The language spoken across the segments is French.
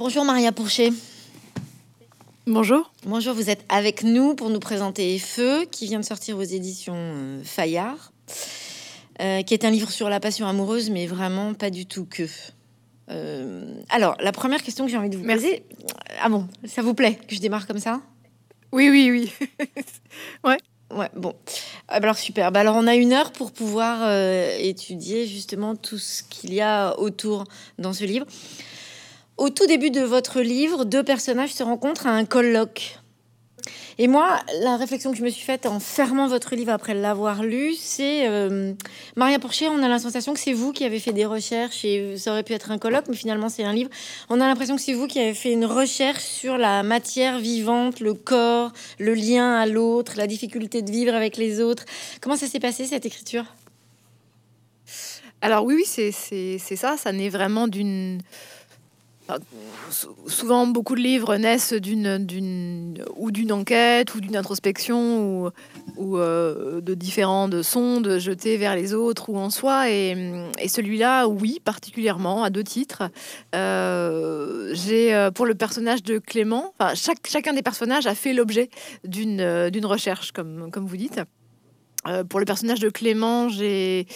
Bonjour Maria Pourchet. Bonjour. Bonjour, vous êtes avec nous pour nous présenter Feu, qui vient de sortir aux éditions euh, Fayard, euh, qui est un livre sur la passion amoureuse, mais vraiment pas du tout que. Euh, alors, la première question que j'ai envie de vous poser. Ah bon, ça vous plaît que je démarre comme ça? Oui, oui, oui. ouais. Ouais, bon. Ah, bah alors super. Bah alors on a une heure pour pouvoir étudier justement tout ce qu'il y a autour dans ce livre. Au tout début de votre livre, deux personnages se rencontrent à un colloque. Et moi, la réflexion que je me suis faite en fermant votre livre après l'avoir lu, c'est euh, Maria Porcher, on a la sensation que c'est vous qui avez fait des recherches et ça aurait pu être un colloque, mais finalement c'est un livre. On a l'impression que c'est vous qui avez fait une recherche sur la matière vivante, le corps, le lien à l'autre, la difficulté de vivre avec les autres. Comment ça s'est passé cette écriture? Alors oui, oui, c'est ça, ça naît vraiment d'une souvent, beaucoup de livres naissent d'une, ou d'une enquête, ou d'une introspection, ou, euh, de différentes sondes jetées vers les autres ou en soi. Et, celui-là, oui, particulièrement, à deux titres. Euh, j'ai, euh, pour le personnage de Clément, chacun des personnages a fait l'objet d'une, d'une recherche, comme, comme vous dites. Euh, pour le personnage de Clément, j'ai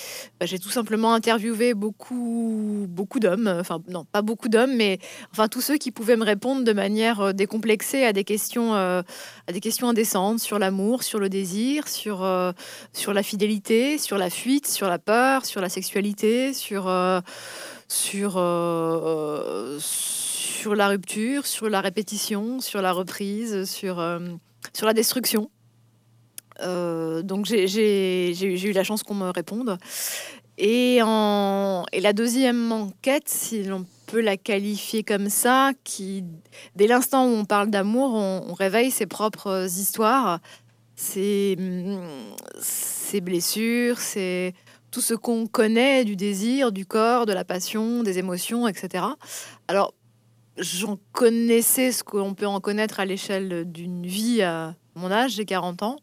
bah, j'ai tout simplement interviewé beaucoup beaucoup d'hommes, enfin non pas beaucoup d'hommes, mais enfin tous ceux qui pouvaient me répondre de manière euh, décomplexée à des questions euh, à des questions indécentes sur l'amour, sur le désir, sur sur la fidélité, sur la fuite, sur la peur, sur la sexualité, sur sur sur la rupture, sur la répétition, sur la reprise, sur sur la destruction. Euh, donc j'ai eu la chance qu'on me réponde. Et, la deuxième enquête, si l'on peut la qualifier comme ça, qui, dès l'instant où on parle d'amour, on, réveille ses propres histoires, ses, ses blessures, c'est tout ce qu'on connaît du désir, du corps, de la passion, des émotions, etc. Alors, j'en connaissais ce qu'on peut en connaître à l'échelle d'une vie à mon âge, j'ai 40 ans.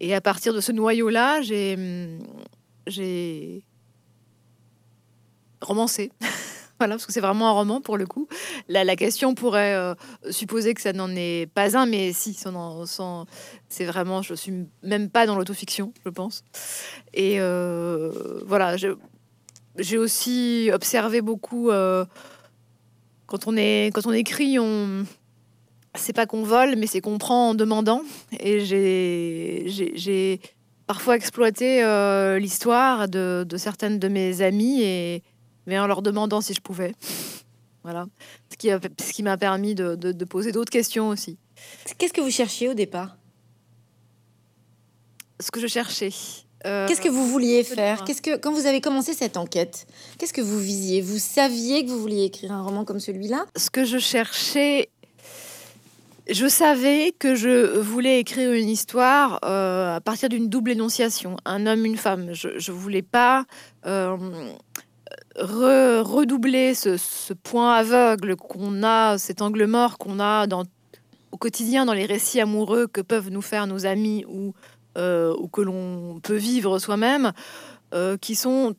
Et à partir de ce noyau-là, j'ai, j'ai romancé. voilà, parce que c'est vraiment un roman pour le coup. La, question pourrait euh, supposer que ça n'en est pas un, mais si, c'est vraiment, je suis même pas dans l'autofiction, je pense. Et euh, voilà, j'ai aussi observé beaucoup. Euh, quand on, est, quand on écrit, on, c'est pas qu'on vole, mais c'est qu'on prend en demandant. Et j'ai parfois exploité euh, l'histoire de, certaines de mes amies, et, mais en leur demandant si je pouvais. Voilà. Ce qui, ce qui m'a permis de, de, poser d'autres questions aussi. Qu'est-ce que vous cherchiez au départ? Ce que je cherchais. Euh, qu'est-ce que vous vouliez faire Qu'est-ce que quand vous avez commencé cette enquête, qu'est-ce que vous visiez? Vous saviez que vous vouliez écrire un roman comme celui-là? Ce que je cherchais je savais que je voulais écrire une histoire euh, à partir d'une double énonciation, un homme, une femme. Je ne voulais pas euh, redoubler ce, point aveugle qu'on a, cet angle mort qu'on a au quotidien dans les récits amoureux que peuvent nous faire nos amis ou, euh, que l'on peut vivre soi-même, qui sont...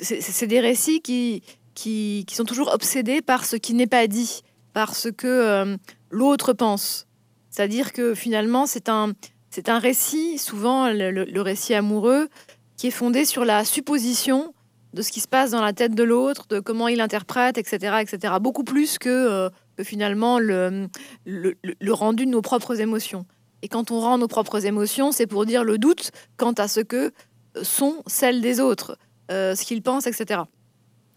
C'est des récits qui, qui, qui, sont toujours obsédés par ce qui n'est pas dit, parce que l'autre pense. C'est-à-dire que finalement, c'est un, c'est un récit, souvent le, récit amoureux, qui est fondé sur la supposition de ce qui se passe dans la tête de l'autre, de comment il interprète, etc., etc. Beaucoup plus que, euh, que finalement le, le, rendu de nos propres émotions. Et quand on rend nos propres émotions, c'est pour dire le doute quant à ce que sont celles des autres, euh, ce qu'ils pensent, etc.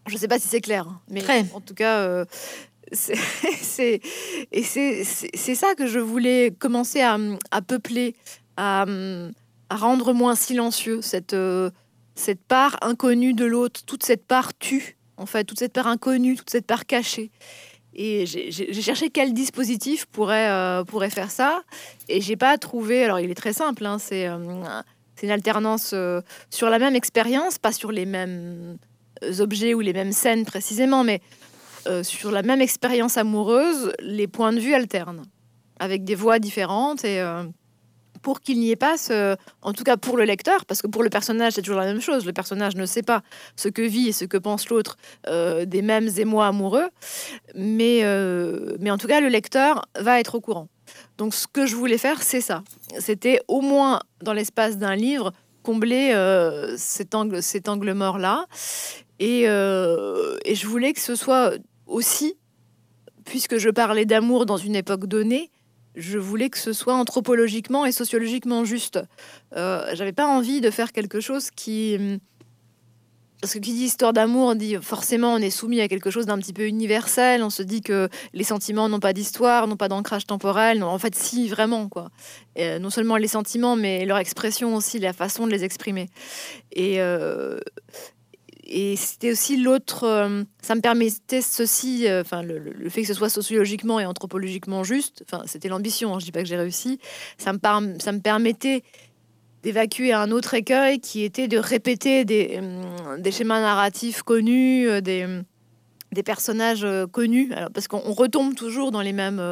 Je ne sais pas si c'est clair, hein, mais en tout cas, euh, c'est et c'est ça que je voulais commencer à, peupler, à, rendre moins silencieux cette euh, cette part inconnue de l'autre, toute cette part tue, en fait, toute cette part inconnue, toute cette part cachée. Et j'ai cherché quel dispositif pourrait, euh, pourrait faire ça. Et j'ai pas trouvé. Alors, il est très simple. Hein, c'est euh, une alternance sur la même expérience, pas sur les mêmes objets ou les mêmes scènes précisément, mais euh, sur la même expérience amoureuse, les points de vue alternent, avec des voix différentes et euh, pour qu'il n'y ait pas ce, en tout cas pour le lecteur, parce que pour le personnage c'est toujours la même chose. Le personnage ne sait pas ce que vit et ce que pense l'autre euh, des mêmes émois amoureux, mais mais en tout cas le lecteur va être au courant. Donc ce que je voulais faire, c'est ça. C'était au moins dans l'espace d'un livre combler cet angle cet angle mort là, et je voulais que ce soit aussi puisque je parlais d'amour dans une époque donnée, je voulais que ce soit anthropologiquement et sociologiquement juste. Euh, J'avais pas envie de faire quelque chose qui. Hum, parce que qui dit histoire d'amour dit forcément on est soumis à quelque chose d'un petit peu universel. On se dit que les sentiments n'ont pas d'histoire, n'ont pas d'ancrage temporel. Non, en fait, si, vraiment. quoi. Euh, non seulement les sentiments, mais leur expression aussi, la façon de les exprimer. Et, euh, et c'était aussi l'autre. Euh, ça me permettait ceci, euh, enfin le, fait que ce soit sociologiquement et anthropologiquement juste. Enfin, c'était l'ambition. Hein, je dis pas que j'ai réussi. Ça me permettait d'évacuer un autre écueil qui était de répéter des, euh, schémas narratifs connus, des, personnages connus. Parce qu'on retombe toujours dans les mêmes.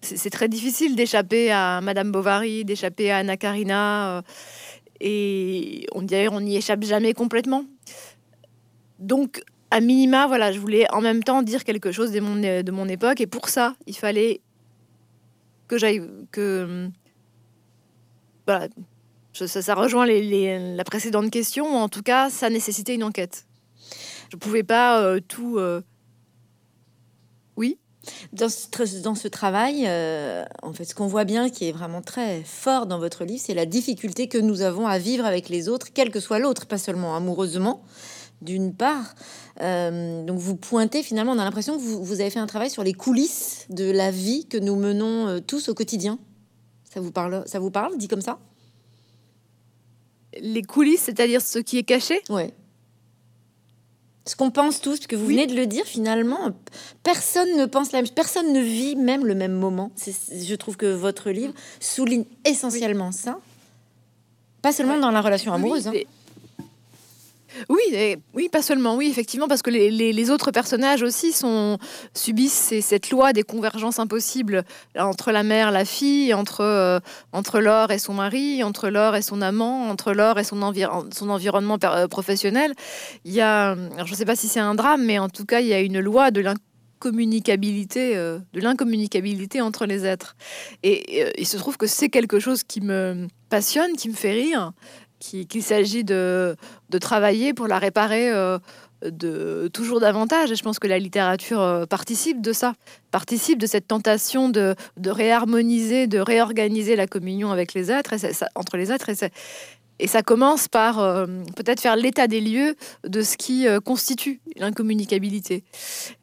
c'est très difficile d'échapper à Madame Bovary, d'échapper à Anna Karina. et on dirait on n'y échappe jamais complètement. Donc, à minima, voilà, je voulais en même temps dire quelque chose de mon, de mon époque. Et pour ça, il fallait que j'aille. que Voilà. ça, rejoint la précédente question. En tout cas, ça nécessitait une enquête. Je ne pouvais pas euh, tout. Euh, oui dans ce, travail, euh, en fait, ce qu'on voit bien qui est vraiment très fort dans votre livre, c'est la difficulté que nous avons à vivre avec les autres, quel que soit l'autre, pas seulement amoureusement, d'une part. Euh, donc vous pointez finalement, on a l'impression que vous, avez fait un travail sur les coulisses de la vie que nous menons euh, tous au quotidien. Ça vous parle, ça vous parle, dit comme ça? Les coulisses, c'est-à-dire ce qui est caché? Oui. Ce qu'on pense tous, parce que vous venez de le dire, finalement, personne ne pense la même personne ne vit même le même moment. Je trouve que votre livre souligne essentiellement ça. Pas seulement dans la relation amoureuse. Hein. Oui, oui, pas seulement, oui, effectivement, parce que les, autres personnages aussi subissent cette loi des convergences impossibles entre la mère, la fille, entre, euh, Laure et son mari, entre Laure et son amant, entre Laure et son, environnement euh, professionnel. Il y a, je ne sais pas si c'est un drame, mais en tout cas, il y a une loi de euh, de l'incommunicabilité entre les êtres. Et il se trouve que c'est quelque chose qui me passionne, qui me fait rire qu'il s'agit de, travailler pour la réparer euh, de, toujours davantage. Et je pense que la littérature euh, participe de ça, participe de cette tentation de, réharmoniser, de réorganiser la communion avec les êtres, et entre les êtres. Et, ça commence par euh, peut-être faire l'état des lieux de ce qui constitue l'incommunicabilité.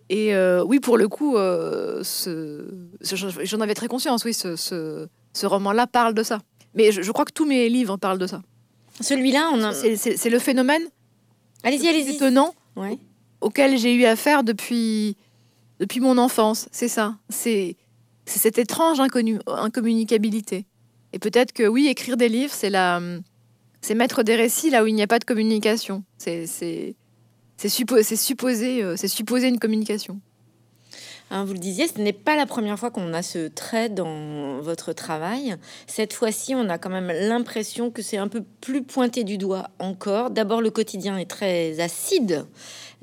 Et oui, pour le coup, j'en avais très conscience, oui, ce, roman-là parle de ça. Mais je crois que tous mes livres parlent de ça. Celui-là, on a... c'est le phénomène. Allez-y, allez-y. Étonnant. Auquel j'ai eu affaire depuis depuis mon enfance. C'est ça. C'est cette étrange inconnu, incommunicabilité. Et peut-être que oui, écrire des livres, c'est la, c'est mettre des récits là où il n'y a pas de communication. C'est c'est supposé, euh, c'est une communication. Hein, vous le disiez, ce n'est pas la première fois qu'on a ce trait dans votre travail. Cette fois-ci, on a quand même l'impression que c'est un peu plus pointé du doigt encore. D'abord, le quotidien est très acide.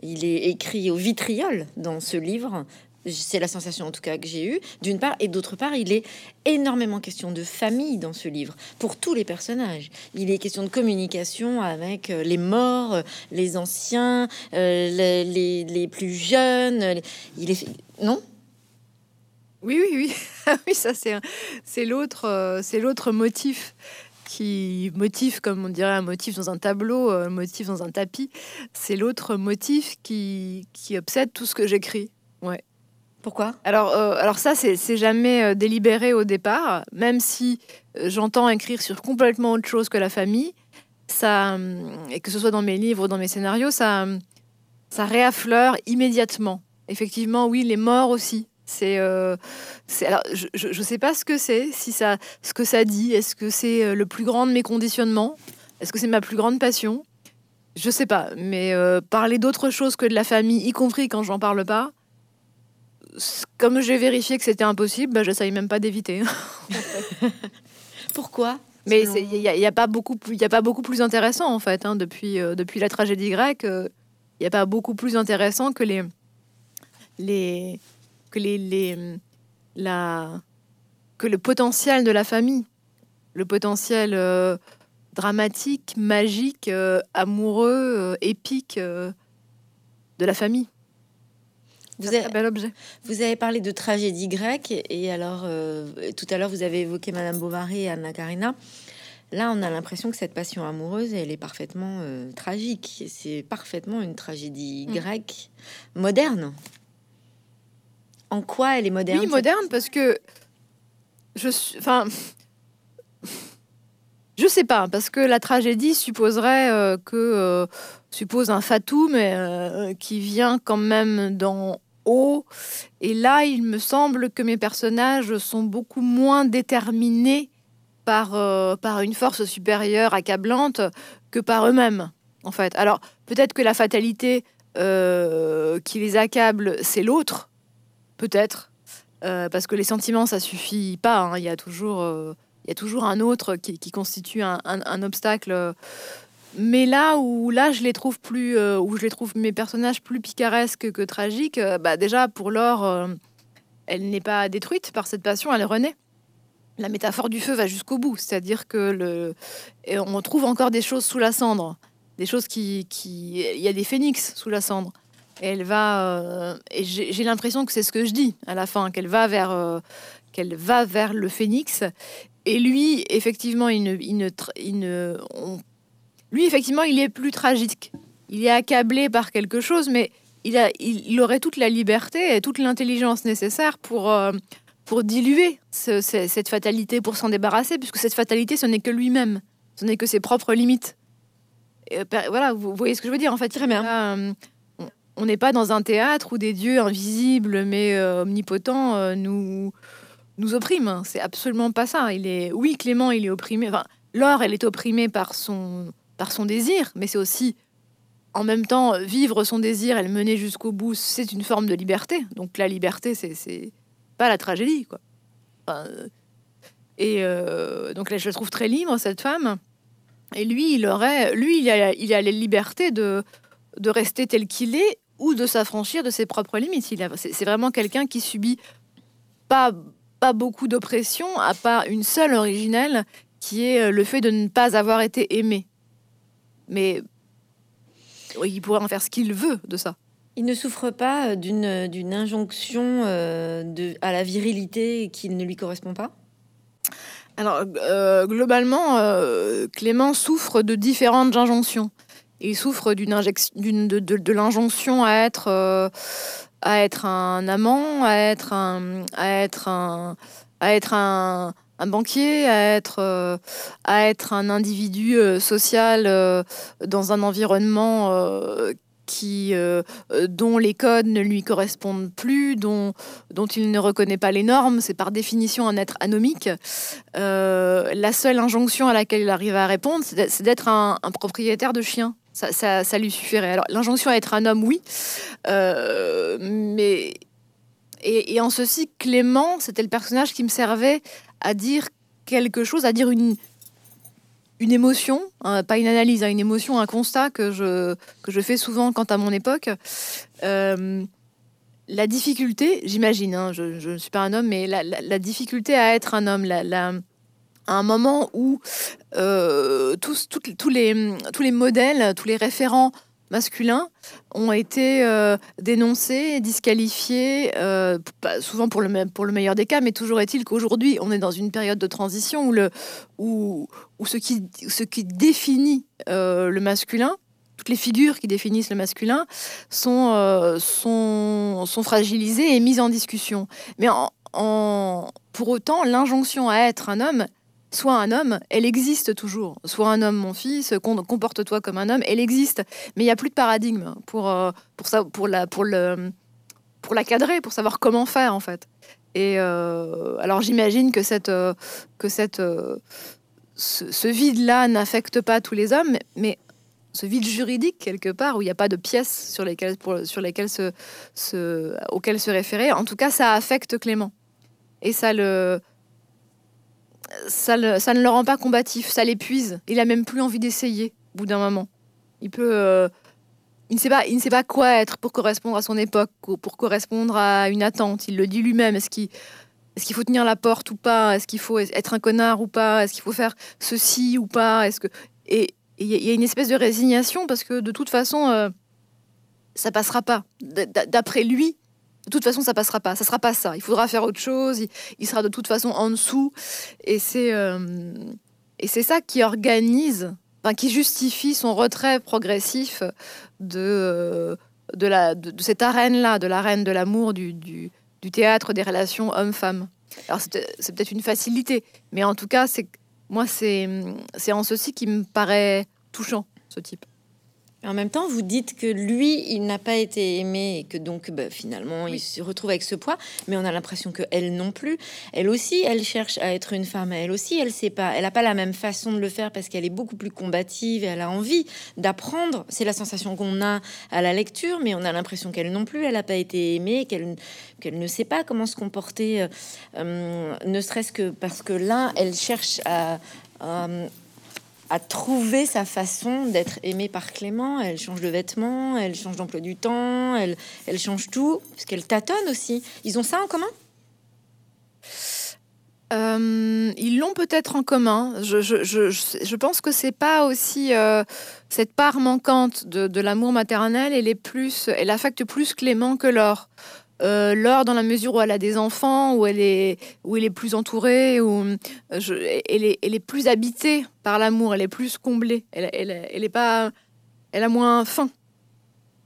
Il est écrit au vitriol dans ce livre. C'est la sensation en tout cas que j'ai eue, d'une part, et d'autre part, il est énormément question de famille dans ce livre, pour tous les personnages. Il est question de communication avec euh, les morts, les anciens, euh, les, plus jeunes. Non? Oui, oui, oui. Ah oui, ça c'est c'est l'autre euh, c'est l'autre motif qui motif comme on dirait un motif dans un tableau, un motif dans un tapis. C'est l'autre motif qui qui obsède tout ce que j'écris. Ouais. Pourquoi? Alors, euh, alors ça, c'est jamais euh, délibéré au départ, même si j'entends écrire sur complètement autre chose que la famille. Ça, et que ce soit dans mes livres ou dans mes scénarios, ça, ça réaffleure immédiatement. Effectivement, oui, les morts aussi. C'est, euh, alors, je ne sais pas ce que c'est, si ça, ce que ça dit. Est-ce que c'est euh, le plus grand de mes conditionnements? Est-ce que c'est ma plus grande passion? Je sais pas. Mais euh, parler d'autre chose que de la famille, y compris quand j'en parle pas, comme j'ai vérifié que c'était impossible, bah, j'essaye même pas d'éviter. Pourquoi? Mais il n'y a, pas beaucoup plus, il a pas beaucoup plus intéressant en fait. Hein, depuis, euh, depuis la tragédie grecque, il n'y a pas beaucoup plus intéressant que les, les, que les, les, la, que le potentiel de la famille, le potentiel dramatique, magique, amoureux, épique de la famille. Vous avez, bel objet. Vous avez parlé de tragédie grecque et alors euh, tout à l'heure vous avez évoqué Madame Bovary et Anna Karina. Là, on a l'impression que cette passion amoureuse, elle est parfaitement euh, tragique. C'est parfaitement une tragédie mm. grecque moderne. En quoi elle est moderne Oui, moderne parce que je suis, enfin, je sais pas, parce que la tragédie supposerait euh, que suppose un fatum qui vient quand même dans et là, il me semble que mes personnages sont beaucoup moins déterminés par, euh, par une force supérieure accablante que par eux-mêmes, en fait. Alors, peut-être que la fatalité euh, qui les accable, c'est l'autre, peut-être, euh, parce que les sentiments, ça suffit pas. Hein. Il, y a toujours, il y a toujours un autre qui, constitue un, obstacle mais là où là je les trouve plus, euh, où je les trouve mes personnages plus picaresques que tragiques, euh, bah déjà pour Laure, euh, elle n'est pas détruite par cette passion, elle renaît. La métaphore du feu va jusqu'au bout, c'est-à-dire que le, et on trouve encore des choses sous la cendre, des choses qui, qui, il y a des phénix sous la cendre. Et elle va, et j'ai l'impression que c'est ce que je dis à la fin, qu'elle va vers, qu'elle va vers le phénix. Et lui, effectivement, il ne, il ne, il ne lui, effectivement, il est plus tragique. Il est accablé par quelque chose, mais il, a, il, aurait toute la liberté et toute l'intelligence nécessaire pour, euh, pour diluer cette fatalité, pour s'en débarrasser, puisque cette fatalité, ce n'est que lui-même, ce n'est que ses propres limites. Et, voilà, vous voyez ce que je veux dire, en fait. Très bien. Euh, on n'est pas dans un théâtre où des dieux invisibles mais euh, omnipotents nous, nous oppriment. C'est absolument pas ça. Il est, oui, Clément, il est opprimé. Enfin, Laure, elle est opprimée par son, par son désir, mais c'est aussi en même temps vivre son désir et le mener jusqu'au bout, c'est une forme de liberté. Donc la liberté, c'est pas la tragédie, quoi. Euh, et euh, donc là, je trouve très libre cette femme. Et lui, il aurait, lui, il a, il a la liberté de de rester tel qu'il est ou de s'affranchir de ses propres limites. C'est vraiment quelqu'un qui subit pas pas beaucoup d'oppression, à part une seule originelle, qui est le fait de ne pas avoir été aimé. Mais il pourrait en faire ce qu'il veut de ça. Il ne souffre pas d'une, d'une injonction euh, de, à la virilité qui ne lui correspond pas? Alors, euh, globalement, euh, Clément souffre de différentes injonctions. Il souffre d'une injection, de, l'injonction à être, à être un amant, à être un, un, un, un banquier, à être, euh, un individu euh, social euh, dans un environnement dont les codes ne lui correspondent plus, dont, dont il ne reconnaît pas les normes. C'est par définition un être anomique. la seule injonction à laquelle il arrive à répondre, c'est d'être un, propriétaire de chien. Ça, lui suffirait. Alors, l'injonction à être un homme, oui. mais. Et, en ceci, Clément, c'était le personnage qui me servait à dire quelque chose, à dire une, une émotion, hein, pas une analyse, hein, une émotion, un constat que je, que je fais souvent quant à mon époque. Euh, la difficulté, j'imagine, hein, je ne suis pas un homme, mais la, difficulté à être un homme, la, un moment où euh, tous, tous, les, tous les modèles, tous les référents masculins ont été euh, dénoncés, disqualifiés, euh, souvent pour le, pour le meilleur des cas, mais toujours est-il qu'aujourd'hui, on est dans une période de transition où, le, où, où ce, qui, ce qui définit euh, le masculin, toutes les figures qui définissent le masculin, sont, sont, sont fragilisées et mises en discussion. Mais en, pour autant, l'injonction à être un homme Soit un homme, elle existe toujours. Soit un homme, mon fils, comporte-toi comme un homme, elle existe. Mais il n'y a plus de paradigme pour, euh, pour, ça, pour, la, pour, le, pour la cadrer, pour savoir comment faire, en fait. Et euh, alors j'imagine que, cette, euh, que cette, ce, vide-là n'affecte pas tous les hommes, mais ce vide juridique, quelque part, où il n'y a pas de pièces sur lesquelles, pour, sur lesquelles se, se, auxquelles se référer, en tout cas, ça affecte Clément. Et ça ça, ne le rend pas combatif, ça l'épuise. Il a même plus envie d'essayer au bout d'un moment. Il peut. Euh, il ne, sait pas, il ne sait pas quoi être pour correspondre à son époque, pour correspondre à une attente. Il le dit lui-même. Est-ce qu'il est qu'il faut tenir la porte ou pas? Est-ce qu'il faut être un connard ou pas? Est-ce qu'il faut faire ceci ou pas? Est-ce que et il y a une espèce de résignation parce que de toute façon, euh, ça passera pas. D'après lui, de toute façon, ça passera pas. Ça sera pas ça. Il faudra faire autre chose. Il, sera de toute façon en dessous. Et c'est euh, et c'est ça qui organise, enfin, qui justifie son retrait progressif de euh, de la de, cette arène là, de l'arène de l'amour, du, du, théâtre des relations homme-femme. Alors c'est peut-être une facilité, mais en tout cas, c'est moi c'est c'est en ceci qui me paraît touchant, ce type. En même temps, vous dites que lui, il n'a pas été aimé et que donc bah, finalement, il se retrouve avec ce poids. Mais on a l'impression que elle non plus. Elle aussi, elle cherche à être une femme. Elle aussi, elle sait pas. Elle n'a pas la même façon de le faire parce qu'elle est beaucoup plus combative et elle a envie d'apprendre. C'est la sensation qu'on a à la lecture, mais on a l'impression qu'elle non plus, elle n'a pas été aimée, qu'elle qu'elle ne sait pas comment se comporter, euh, euh, ne serait-ce que parce que là, elle cherche à à trouver sa façon d'être aimée par Clément. Elle change de vêtements, elle change d'emploi du temps, elle, change tout, parce qu'elle tâtonne aussi. Ils ont ça en commun? Euh, ils l'ont peut-être en commun. Je, pense que c'est pas aussi euh, cette part manquante de, de l'amour maternel. Elle est plus, elle affecte plus Clément que Laure. Euh, dans la mesure où elle a des enfants, où elle est, où est plus entourée, où euh, elle, est, elle est plus habitée par l'amour, elle est plus comblée. Elle, est pas, elle a moins faim.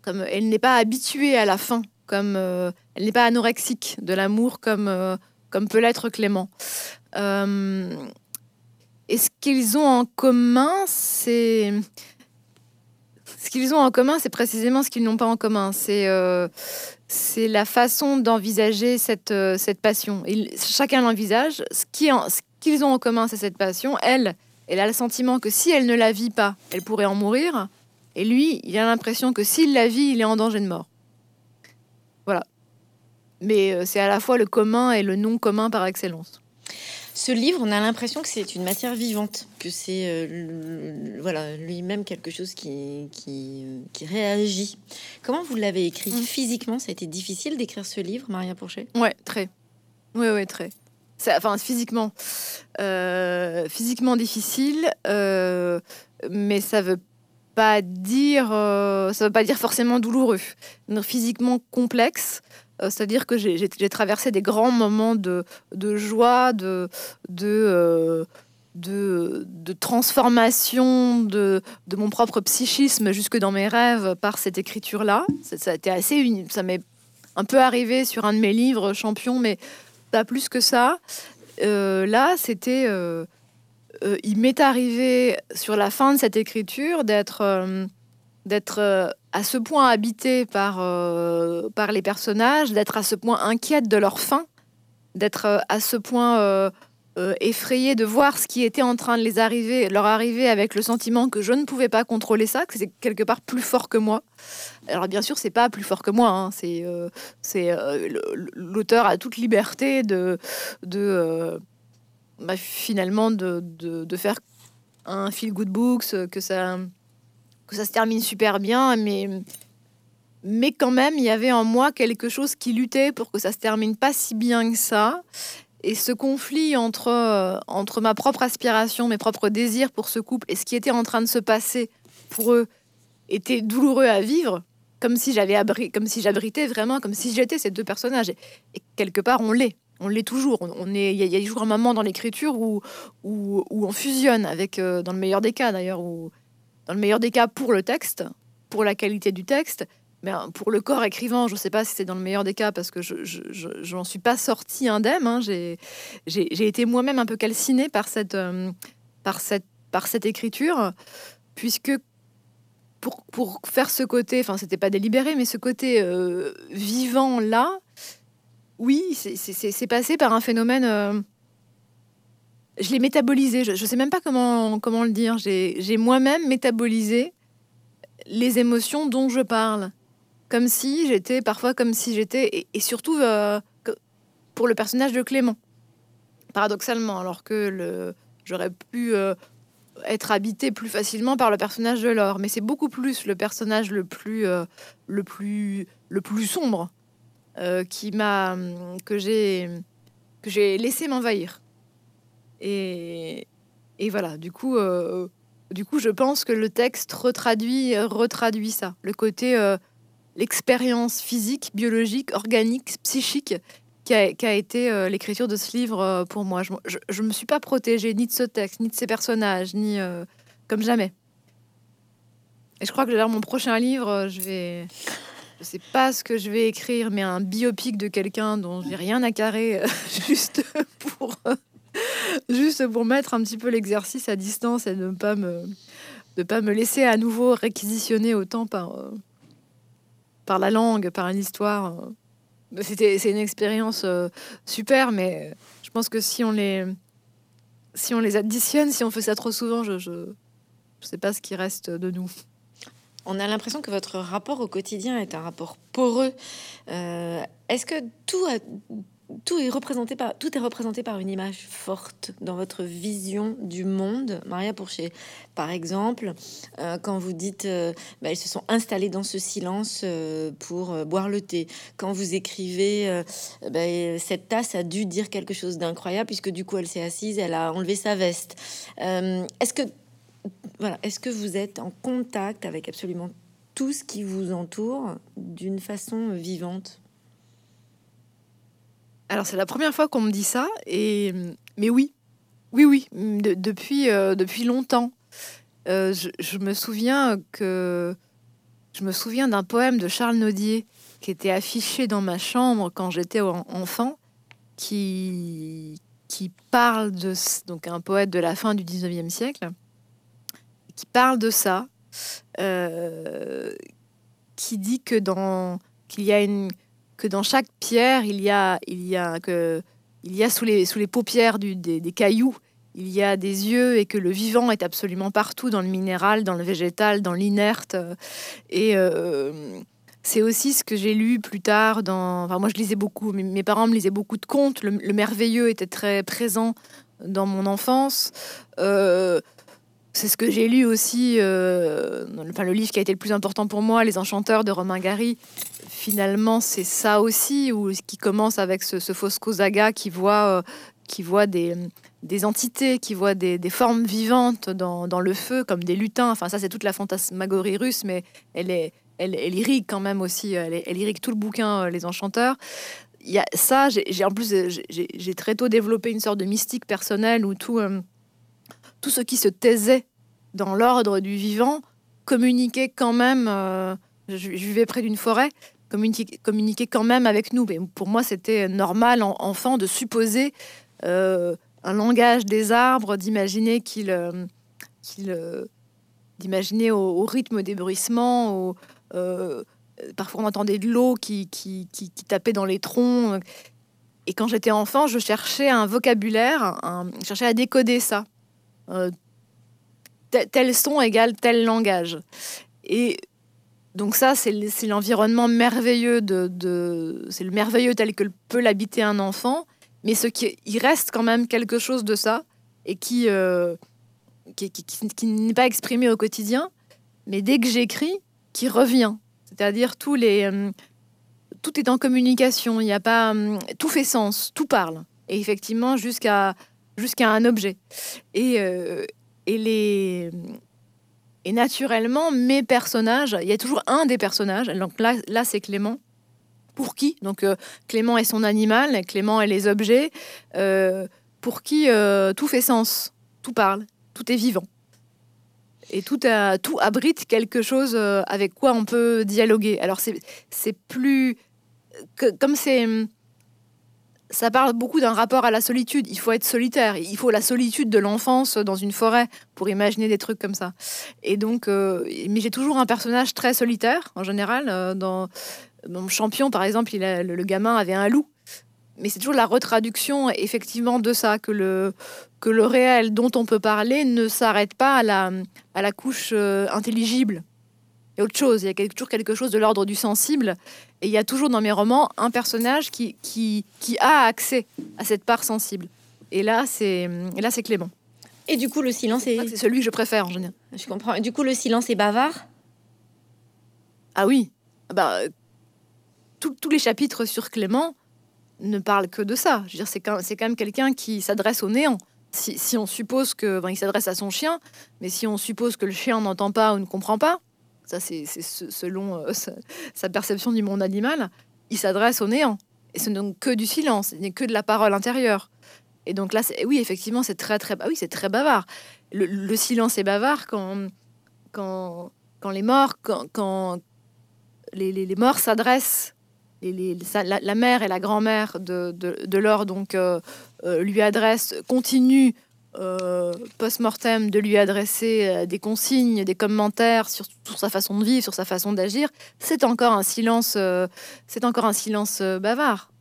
Comme elle n'est pas habituée à la faim, comme euh, elle n'est pas anorexique de l'amour, comme comme peut l'être Clément. et ce qu'ils ont en commun, c'est ce qu'ils ont en commun, c'est précisément ce qu'ils n'ont pas en commun. C'est c'est la façon d'envisager cette, euh, cette passion. chacun l'envisage. Ce qu'ils ont en commun, c'est cette passion. Elle, elle a le sentiment que si elle ne la vit pas, elle pourrait en mourir. Et lui, il a l'impression que s'il la vit, il est en danger de mort. Voilà. Mais euh, c'est à la fois le commun et le non commun par excellence. Ce livre, on a l'impression que c'est une matière vivante, que c'est euh, voilà lui-même quelque chose qui, qui, réagit. Comment vous l'avez écrit mm. physiquement Ça a été difficile d'écrire ce livre, Maria Pourchet? Ouais, très. Oui, oui, très. Enfin, physiquement, euh, physiquement difficile, euh, mais ça veut pas dire, ça veut pas dire forcément douloureux. physiquement complexe. Euh, c'est-à-dire que j'ai traversé des grands moments de, joie, de, euh, de, de, transformation de, de, mon propre psychisme jusque dans mes rêves par cette écriture-là. Ça, a été assez Ça m'est un peu arrivé sur un de mes livres, Champion, mais pas plus que ça. Euh, là, c'était. Il m'est arrivé sur la fin de cette écriture d'être d'être à ce point habité par, euh, par les personnages, d'être à ce point inquiète de leur fin, d'être euh, à ce point euh, effrayée de voir ce qui était en train de les arriver, leur arriver avec le sentiment que je ne pouvais pas contrôler ça, que c'est quelque part plus fort que moi. Alors bien sûr, c'est pas plus fort que moi, hein. c'est c'est l'auteur a toute liberté de, de bah, finalement de, de, faire un feel good books, que ça ça se termine super bien, mais, mais quand même, il y avait en moi quelque chose qui luttait pour que ça se termine pas si bien que ça. Et ce conflit entre, euh, entre ma propre aspiration, mes propres désirs pour ce couple et ce qui était en train de se passer pour eux était douloureux à vivre, comme si j'avais abri comme si j'abritais vraiment, comme si j'étais ces deux personnages. Et, quelque part, on l'est. On l'est toujours. On, est. Il y, a toujours un moment dans l'écriture où, où, on fusionne avec, euh, dans le meilleur des cas d'ailleurs, dans le meilleur des cas pour le texte, pour la qualité du texte, mais hein, pour le corps écrivant, je ne sais pas si c'est dans le meilleur des cas parce que je n'en suis pas sortie indemne. Hein. J'ai été moi-même un peu calcinée par cette, euh, par cette, par cette écriture, puisque pour, pour faire ce côté, enfin c'était pas délibéré, mais ce côté euh, vivant là, oui, c'est passé par un phénomène euh, je l'ai métabolisé. Je ne sais même pas comment, comment le dire. J'ai moi-même métabolisé les émotions dont je parle. Comme si j'étais, parfois comme si j'étais, et, surtout euh, pour le personnage de Clément. paradoxalement, alors que j'aurais pu euh, être habité plus facilement par le personnage de Laure. Mais c'est beaucoup plus le personnage le plus, le plus, le plus sombre euh, qui m'a, que j'ai, que j'ai laissé m'envahir. Et, et voilà, du coup, du coup, je pense que le texte retraduit, retraduit ça, le côté, l'expérience physique, biologique, organique, psychique qui a, été euh, l'écriture de ce livre euh, pour moi. Je ne me suis pas protégée ni de ce texte, ni de ces personnages, ni euh, comme jamais. Et je crois que mon prochain livre, je vais. Sais pas ce que je vais écrire, mais un biopic de quelqu'un dont j'ai rien à carrer, juste pour. juste pour mettre un petit peu l'exercice à distance et ne pas me, de pas me laisser à nouveau réquisitionner autant par, par la langue, par une histoire. C'était, c'est une expérience euh, super, mais je pense que si on les, si on les additionne, si on fait ça trop souvent, je, je, je sais pas ce qui reste de nous. On a l'impression que votre rapport au quotidien est un rapport poreux. Euh, est-ce que tout est représenté par une image forte dans votre vision du monde, Maria Pourchet. Par exemple, euh, quand vous dites, euh, bah, ils se sont installés dans ce silence euh, pour boire le thé. Quand vous écrivez, bah, cette tasse a dû dire quelque chose d'incroyable puisque du coup elle s'est assise, elle a enlevé sa veste. est-ce que voilà, est-ce que vous êtes en contact avec absolument tout ce qui vous entoure d'une façon vivante? Alors c'est la première fois qu'on me dit ça, et mais oui, oui, oui, depuis, euh, depuis longtemps. Euh, je, me souviens que je me souviens d'un poème de Charles Naudier qui était affiché dans ma chambre quand j'étais enfant, qui qui parle de donc un poète de la fin du 19e siècle, qui parle de ça, euh, qui dit que dans qu'il y a une que dans chaque pierre, il y a, il y a, que, il y a sous, les, sous les paupières du, des, cailloux, il y a des yeux et que le vivant est absolument partout, dans le minéral, dans le végétal, dans l'inerte. Et euh, c'est aussi ce que j'ai lu plus tard. Dans... Enfin, moi, je lisais beaucoup. Mes, parents me lisaient beaucoup de contes. Le, merveilleux était très présent dans mon enfance. Euh, c'est ce que j'ai lu aussi, euh, enfin, le livre qui a été le plus important pour moi, Les Enchanteurs de Romain Gary. Finalement, c'est ça aussi, où, qui commence avec ce, ce Fosco Zaga qui voit, euh, qui voit des, entités, qui voit des, formes vivantes dans, dans, le feu, comme des lutins. Enfin, ça, c'est toute la fantasmagorie russe, mais elle est, elle, elle irrigue quand même aussi. Elle, elle irrigue tout le bouquin, euh, Les Enchanteurs. Il y a ça, j'ai en plus, j'ai très tôt développé une sorte de mystique personnelle où tout tout ce qui se taisait dans l'ordre du vivant communiquait quand même. Euh, je, vivais près d'une forêt, communiquait, quand même avec nous. Mais pour moi, c'était normal, en, enfant, de supposer euh, un langage des arbres, d'imaginer qu'il, euh, d'imaginer au, rythme des bruissements. parfois, on entendait de l'eau qui, tapait dans les troncs. Et quand j'étais enfant, je cherchais un vocabulaire, je cherchais à décoder ça. Euh, tel son égale tel langage. Et donc ça, c'est l'environnement merveilleux de, c'est le merveilleux tel que peut l'habiter un enfant, mais ce qui il reste quand même quelque chose de ça et qui euh, qui, qui, n'est pas exprimé au quotidien, mais dès que j'écris, qui revient. C'est-à-dire tous les euh, tout est en communication. Il n'y a pas tout fait sens, tout parle. Et effectivement, jusqu'à jusqu'à un objet. Et, euh, et, les... et naturellement, mes personnages, il y a toujours un des personnages, donc là, là c'est Clément, pour qui? Donc euh, Clément est son animal, Clément est les objets, euh, pour qui tout fait sens, tout parle, tout est vivant. Et tout, a, tout abrite quelque chose avec quoi on peut dialoguer. Alors c'est plus... Que, comme c'est ça parle beaucoup d'un rapport à la solitude. Il faut être solitaire. Il faut la solitude de l'enfance dans une forêt pour imaginer des trucs comme ça. Et donc, euh, mais j'ai toujours un personnage très solitaire en général. Euh, dans mon champion, par exemple, le, gamin avait un loup. Mais c'est toujours la retraduction effectivement de ça que le que le réel dont on peut parler ne s'arrête pas à la à la couche euh, intelligible. Il y a autre chose. Il y a toujours quelque chose de l'ordre du sensible et il y a toujours dans mes romans un personnage qui, qui, qui a accès à cette part sensible. Et là, c'est là, c'est Clément. Et du coup, le silence est. C'est celui que je préfère en général. Je comprends. Et du coup, le silence est bavard? Ah oui. Bah, tous les chapitres sur Clément ne parlent que de ça. Je veux dire, c'est quand, quand, même quelqu'un qui s'adresse au néant. Si, si, on suppose que, il s'adresse à son chien, mais si on suppose que le chien n'entend pas ou ne comprend pas, ça c'est selon euh, sa, perception du monde animal, il s'adresse au néant. Et ce n'est que du silence, ce n'est que de la parole intérieure. Et donc là, oui, effectivement, c'est très, très, ah oui, c'est très bavard. Le, silence est bavard quand, quand, quand les morts, quand, quand les, les, morts s'adressent, les, la, la, mère et la grand-mère de, de, Laure donc euh, euh, lui adressent, continuent euh, post-mortem de lui adresser des consignes, des commentaires sur, sa façon de vivre, sur sa façon d'agir, c'est encore un silence, c'est encore un silence bavard.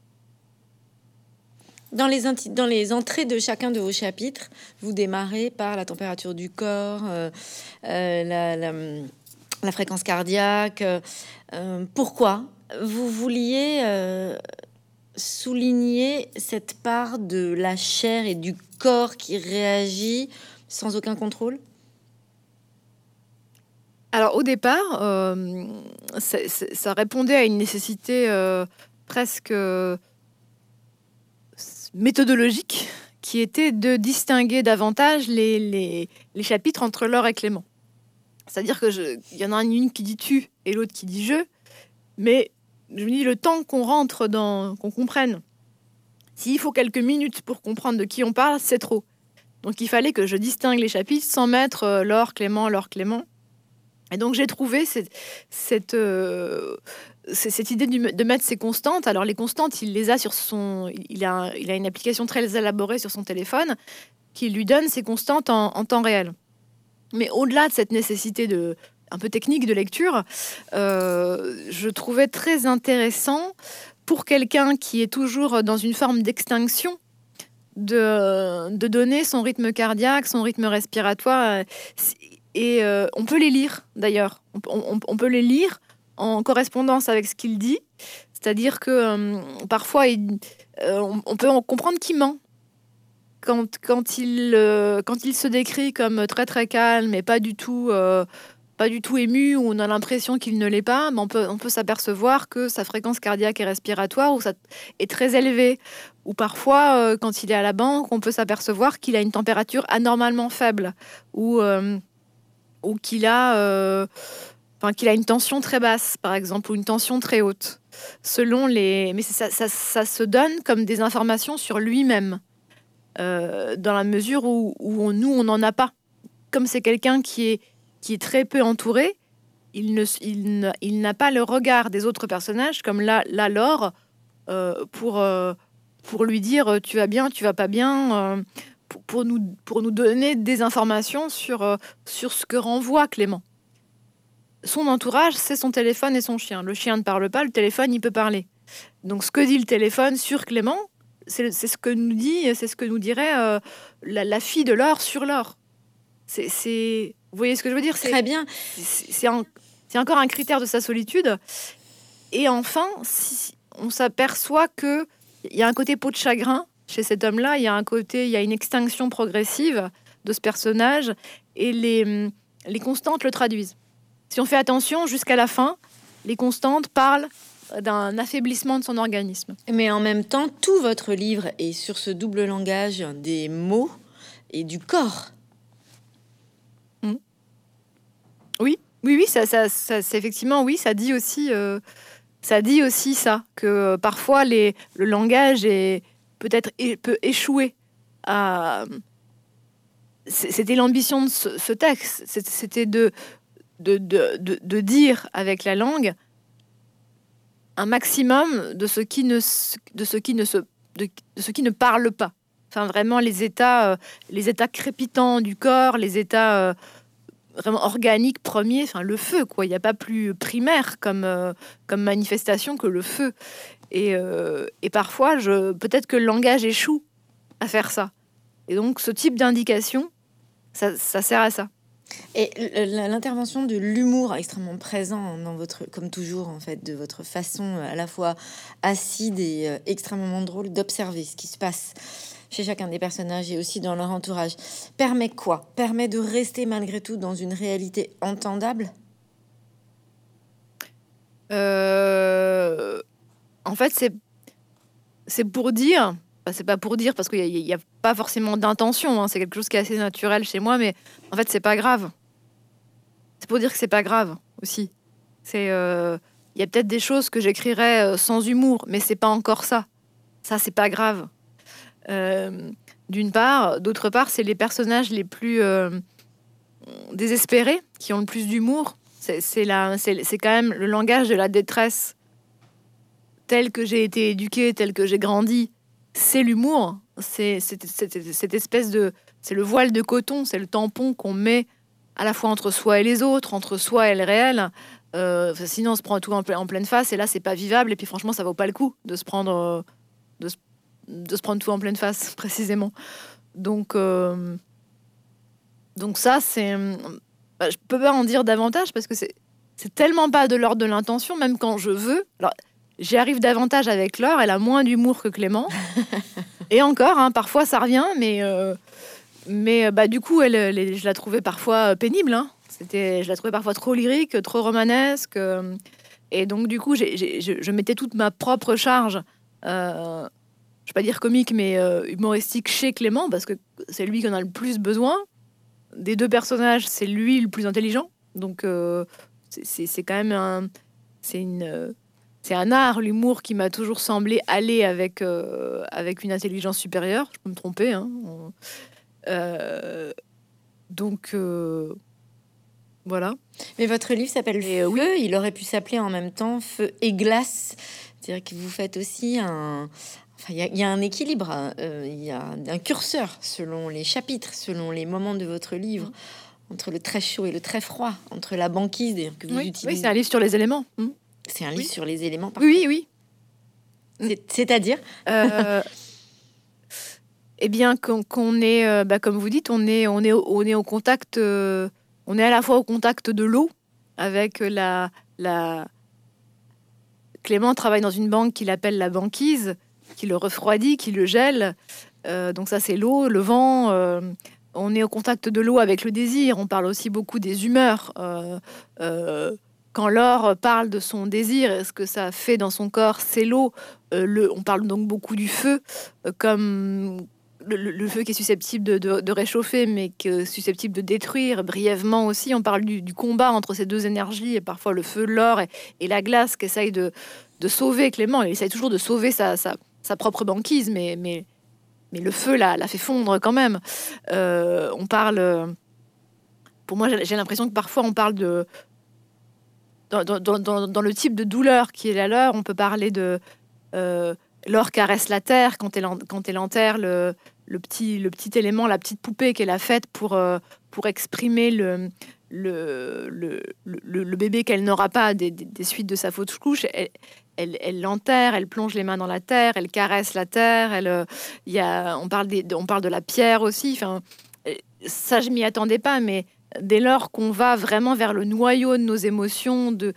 Dans les, dans les entrées de chacun de vos chapitres, vous démarrez par la température du corps, euh, euh, la, la, fréquence cardiaque. Euh, pourquoi vous vouliez souligner cette part de la chair et du corps qui réagit sans aucun contrôle? Alors au départ, ça répondait à une nécessité presque méthodologique qui était de distinguer davantage les, chapitres entre Laure et Clément. C'est-à-dire qu'il y en a une qui dit tu et l'autre qui dit je, mais je me dis le temps qu'on rentre dans, qu'on comprenne. S'il faut quelques minutes pour comprendre de qui on parle, c'est trop. Donc il fallait que je distingue les chapitres sans mettre euh, Laure, Clément, Laure, Clément. Et donc j'ai trouvé cette, euh, idée de mettre ces constantes. Alors les constantes, il les a sur son, il a, il a une application très élaborée sur son téléphone qui lui donne ces constantes en, temps réel. Mais au-delà de cette nécessité de un peu technique de lecture, euh, je trouvais très intéressant pour quelqu'un qui est toujours dans une forme d'extinction de, de, donner son rythme cardiaque, son rythme respiratoire. Et euh, on peut les lire d'ailleurs. On, peut les lire en correspondance avec ce qu'il dit. C'est-à-dire que euh, parfois, euh, on, peut en comprendre qu'il ment. Quand, quand, il, quand il se décrit comme très très calme et pas du tout, pas du tout ému, ou on a l'impression qu'il ne l'est pas, mais on peut, on peut s'apercevoir que sa fréquence cardiaque et respiratoire ou ça est très élevée. Ou parfois, quand il est à la banque, on peut s'apercevoir qu'il a une température anormalement faible. Ou ou qu'il a, euh, a une tension très basse, par exemple, ou une tension très haute. Selon les, mais ça, ça, se donne comme des informations sur lui-même, euh, dans la mesure où, où nous on n'en a pas. Comme c'est quelqu'un qui est qui est très peu entouré, il ne, il, n'a pas le regard des autres personnages, comme là, là Laure, euh, pour pour lui dire tu vas bien, tu vas pas bien pour, nous, pour nous donner des informations sur, euh, sur ce que renvoie Clément. Son entourage, c'est son téléphone et son chien. Le chien ne parle pas, le téléphone, il peut parler. Donc ce que dit le téléphone sur Clément, c'est ce que nous dit, c'est ce que nous dirait euh, la, fille de l'or sur l'or. C'est, vous voyez ce que je veux dire Très bien. C'est encore un critère de sa solitude. Et enfin, si on s'aperçoit que il y a un côté peau de chagrin chez cet homme-là, il y a un côté, il y a une extinction progressive de ce personnage et les, les constantes le traduisent. Si on fait attention jusqu'à la fin, les constantes parlent d'un affaiblissement de son organisme. Mais en même temps, tout votre livre est sur ce double langage des mots et du corps. Oui, oui, oui, ça, ça, ça effectivement, oui, ça dit aussi, euh, ça dit aussi ça que parfois les, le langage est, peut-être peut échouer à. C'était l'ambition de ce, texte, c'était de de, de, de, dire avec la langue un maximum de ce qui ne, de ce qui ne, se, de, ce qui ne parle pas. Enfin, vraiment, les états, euh, les états crépitants du corps, les états euh, vraiment organiques premiers, enfin, le feu, quoi. Il n'y a pas plus primaire comme, euh, comme manifestation que le feu. Euh, et, parfois, je, peut-être que le langage échoue à faire ça. Et donc, ce type d'indication, ça, sert à ça. Et l'intervention de l'humour extrêmement présent dans votre, comme toujours en fait, de votre façon à la fois acide et euh, extrêmement drôle d'observer ce qui se passe. Chez chacun des personnages et aussi dans leur entourage, permet quoi? Permet de rester malgré tout dans une réalité entendable? Euh, En fait, c'est c'est pour dire, c'est pas pour dire parce qu'il n'y a, pas forcément d'intention, hein, c'est quelque chose qui est assez naturel chez moi, mais en fait, c'est pas grave. C'est pour dire que c'est pas grave aussi. C'est, euh, il y a peut-être des choses que j'écrirais euh, sans humour, mais c'est pas encore ça. Ça, c'est pas grave. Euh, d'une part, d'autre part, c'est les personnages les plus désespérés qui ont le plus d'humour. C'est, quand même le langage de la détresse tel que j'ai été éduquée, tel que j'ai grandi. C'est l'humour. C'est cette espèce de. C'est le voile de coton, c'est le tampon qu'on met à la fois entre soi et les autres, entre soi et le réel. Euh, sinon, on se prend tout en, pleine face et là, c'est pas vivable. Et puis, franchement, ça vaut pas le coup de se prendre, euh, de se, prendre tout en pleine face, précisément. Donc, euh, donc ça, c'est. Bah, je peux pas en dire davantage parce que c'est c'est tellement pas de l'ordre de l'intention, même quand je veux. Alors, j'y arrive davantage avec Laure, elle a moins d'humour que Clément. et encore, hein, parfois ça revient, mais mais euh, bah, du coup, elle, je la trouvais parfois euh, pénible. Hein. C'était, je la trouvais parfois trop lyrique, trop romanesque. Euh, et donc, du coup, je, mettais toute ma propre charge, euh, je vais pas dire comique, mais humoristique chez Clément, parce que c'est lui qui en a le plus besoin. Des deux personnages, c'est lui le plus intelligent. Donc, c'est quand même un. C'est une. c'est un art, l'humour, qui m'a toujours semblé aller avec, avec une intelligence supérieure. Je peux me tromper. Hein. Euh, donc euh, voilà. Mais votre livre s'appelle Feu. Oui. Il aurait pu s'appeler en même temps Feu et glace. C'est-à-dire que vous faites aussi un. Il y, a un équilibre, euh, il y a un curseur selon les chapitres, selon les moments de votre livre, mm. entre le très chaud et le très froid, entre la banquise que vous oui. utilisez. Oui, c'est un livre sur les éléments. Mm. C'est un livre sur les éléments. Oui, oui. C'est-à-dire eh bien, qu'on est, euh, bah, comme vous dites, on est, on est, on est au contact, euh, on est à la fois au contact de l'eau avec la, la. Clément travaille dans une banque qu'il appelle la banquise, qui le refroidit, qui le gèle. Euh, donc ça, c'est l'eau, le vent. on est au contact de l'eau avec le désir. On parle aussi beaucoup des humeurs. quand Laure parle de son désir, ce que ça fait dans son corps, c'est l'eau? le, on parle donc beaucoup du feu, comme le, feu qui est susceptible de, réchauffer, mais qui est susceptible de détruire brièvement aussi. On parle du, combat entre ces deux énergies, et parfois le feu, l'or et, la glace qui essaye de, sauver Clément. Il essaye toujours de sauver sa, propre banquise, mais, mais, mais le feu la, la fait fondre quand même. Euh, on parle. Pour moi, j'ai l'impression que parfois on parle de. Dans, dans, le type de douleur qui est la leur, on peut parler de. Euh, L'or caresse la terre quand elle, quand elle enterre le, le, petit, le petit élément, la petite poupée qu'elle a faite pour, euh, pour exprimer le, le, le, le bébé qu'elle n'aura pas des, des, suites de sa faute couche. Elle, elle, l'enterre, elle plonge les mains dans la terre, elle caresse la terre. Elle, euh, y a, on, parle de la pierre aussi. Euh, ça, je m'y attendais pas, mais dès lors qu'on va vraiment vers le noyau de nos émotions, du,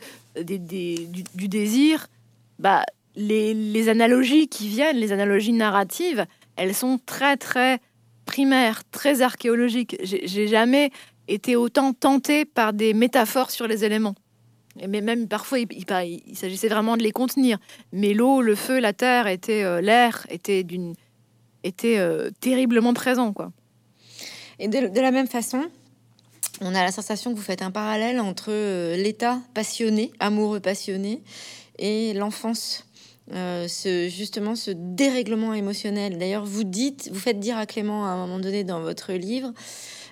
désir, bah, les, analogies qui viennent, les analogies narratives, elles sont très très primaires, très archéologiques. J'ai jamais été autant tentée par des métaphores sur les éléments. Mais même parfois, il, s'agissait vraiment de les contenir. Mais l'eau, le feu, la terre, était euh, l'air, était d'une, était euh, terriblement présent, quoi. Et de, la même façon, on a la sensation que vous faites un parallèle entre euh, l'état passionné, amoureux passionné, et l'enfance ce, justement ce dérèglement émotionnel. D'ailleurs, vous dites, vous faites dire à Clément à un moment donné dans votre livre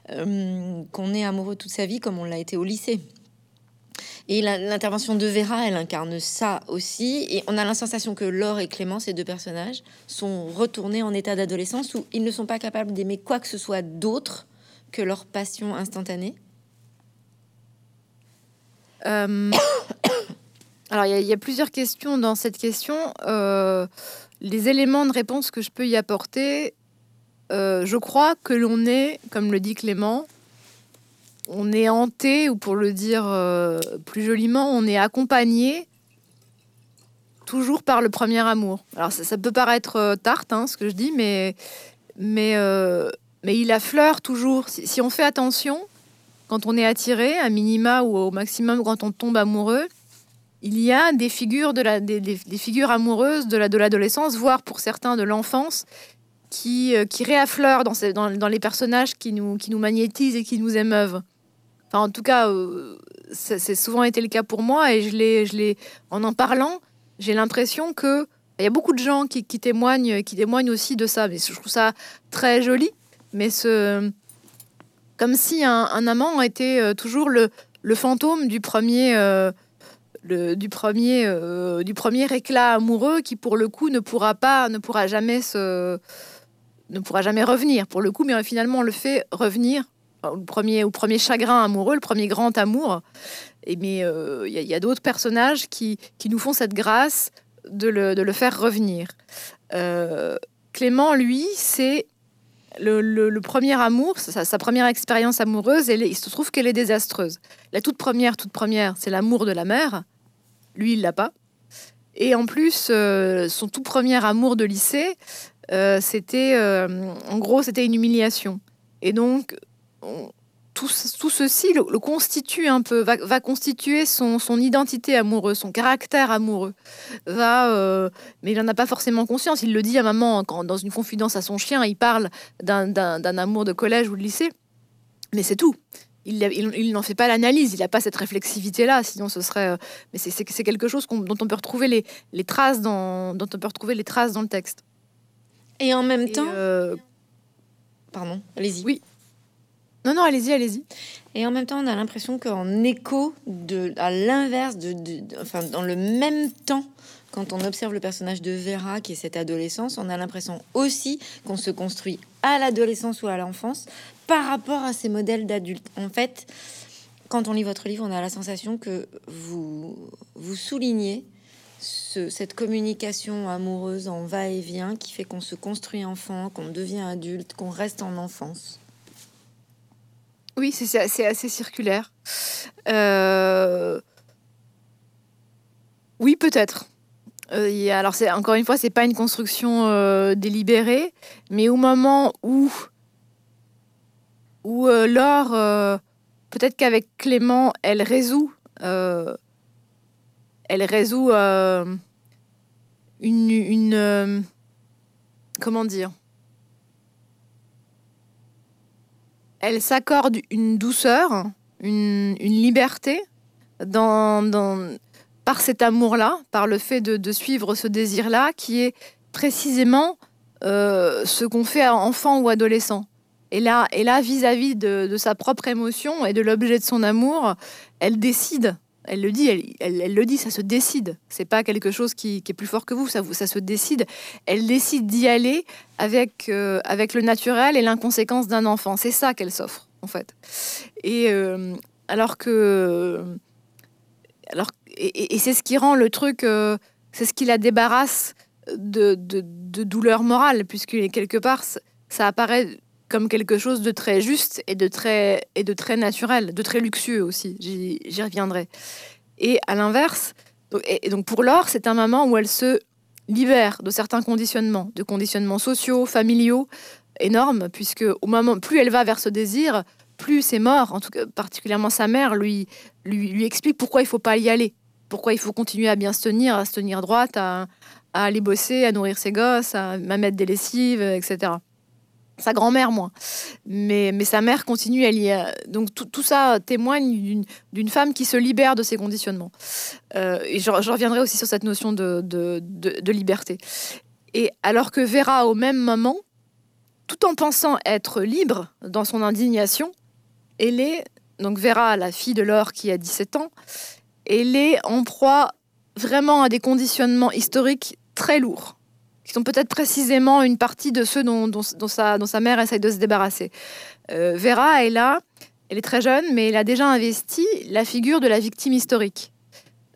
qu'on est amoureux toute sa vie comme on l'a été au lycée. Et l'intervention de Vera, elle incarne ça aussi. Et on a la sensation que Laure et Clément, ces deux personnages, sont retournés en état d'adolescence où ils ne sont pas capables d'aimer quoi que ce soit d'autre que leur passion instantanée. Euh, alors, il y, a plusieurs questions dans cette question. Euh, les éléments de réponse que je peux y apporter, euh, je crois que l'on est, comme le dit Clément, on est hanté, ou pour le dire euh, plus joliment, on est accompagné toujours par le premier amour. Alors, ça, peut paraître tarte, hein, ce que je dis, mais mais, euh, mais il affleure toujours. Si, on fait attention, quand on est attiré, à minima ou au maximum quand on tombe amoureux, il y a des figures, des, figures amoureuses de l'adolescence, voire pour certains de l'enfance, qui, euh, qui réaffleurent dans, les personnages qui nous, qui nous magnétisent et qui nous émeuvent. Enfin, en tout cas, euh, c'est souvent été le cas pour moi et je l'ai, je l'ai, en en parlant, j'ai l'impression que il y a beaucoup de gens qui, témoignent, qui témoignent aussi de ça. Mais je trouve ça très joli. Mais ce, comme si un, amant était euh, toujours le, fantôme du premier, euh, du premier, du premier éclat amoureux qui, pour le coup, ne pourra pas, ne pourra jamais se, ne pourra jamais revenir. Pour le coup, mais finalement, on le fait revenir au premier, au premier chagrin amoureux, le premier grand amour. Et mais il y a, d'autres personnages qui, qui nous font cette grâce de le, faire revenir. Euh, Clément, lui, c'est le, premier amour, sa, première expérience amoureuse, et il se trouve qu'elle est désastreuse. La toute première, toute première, c'est l'amour de la mère. Lui, il l'a pas. Et en plus, euh, son tout premier amour de lycée, euh, c'était, en gros, c'était une humiliation. Et donc, tout, ceci le, constitue un peu, va, constituer son, identité amoureuse, son caractère amoureux. Va, euh, mais il n'en a pas forcément conscience. Il le dit à maman quand, dans une confidence à son chien, il parle d'un amour de collège ou de lycée. Mais c'est tout. Il, il, n'en fait pas l'analyse, il n'a pas cette réflexivité-là, sinon ce serait. Euh, mais c'est quelque chose dont on peut retrouver les, les, traces dans, dont on peut retrouver les traces dans le texte. Et en même temps. Euh, pardon, allez-y. Oui. Non, non, allez-y, allez-y. Et en même temps, on a l'impression qu'en écho, de, à l'inverse, de, enfin, dans le même temps, quand on observe le personnage de Vera, qui est cette adolescence, on a l'impression aussi qu'on se construit à l'adolescence ou à l'enfance par rapport à ces modèles d'adultes. En fait, quand on lit votre livre, on a la sensation que vous, vous soulignez cette communication amoureuse en va-et-vient qui fait qu'on se construit enfant, qu'on devient adulte, qu'on reste en enfance. Oui, c'est assez, circulaire. Euh, oui, peut-être. Euh, alors, c'est encore une fois, c'est pas une construction euh, délibérée, mais au moment où, Laure, peut-être qu'avec Clément, elle résout, elle résout une comment dire? Elle s'accorde une douceur, une, liberté par cet amour-là, par le fait de, suivre ce désir-là, qui est précisément euh, ce qu'on fait à enfant ou adolescent. Et là, et là vis-à-vis de, sa propre émotion et de l'objet de son amour, elle décide elle le dit, elle, le dit, ça se décide. C'est pas quelque chose qui, est plus fort que vous, ça, ça se décide. Elle décide d'y aller avec, euh, avec le naturel et l'inconséquence d'un enfant. C'est ça qu'elle s'offre, en fait. Et euh, alors que. Alors, et, c'est ce qui rend le truc. Euh, c'est ce qui la débarrasse de, de, de douleur morale, puisque quelque part, ça apparaît comme quelque chose de très juste et de très, et de très naturel, de très luxueux aussi. J'y reviendrai. Et à l'inverse, donc pour Laure, c'est un moment où elle se libère de certains conditionnements, de conditionnements sociaux, familiaux, énormes, puisque au moment plus elle va vers ce désir, plus c'est mort. En tout cas, particulièrement sa mère lui, lui, lui explique pourquoi il faut pas y aller, pourquoi il faut continuer à bien se tenir, à se tenir droite, à, à aller bosser, à nourrir ses gosses, à mettre des lessives, etc sa grand-mère moins. Mais, mais sa mère continue, elle y est. Donc tout, ça témoigne d'une femme qui se libère de ses conditionnements. Euh, et je, reviendrai aussi sur cette notion de, de, liberté. Et alors que Vera, au même moment, tout en pensant être libre dans son indignation, elle est, donc Vera, la fille de Laure qui a 17 ans, elle est en proie vraiment à des conditionnements historiques très lourds qui sont peut-être précisément une partie de ceux dont, sa, mère essaye de se débarrasser. Euh, Vera est là, elle est très jeune, mais elle a déjà investi la figure de la victime historique.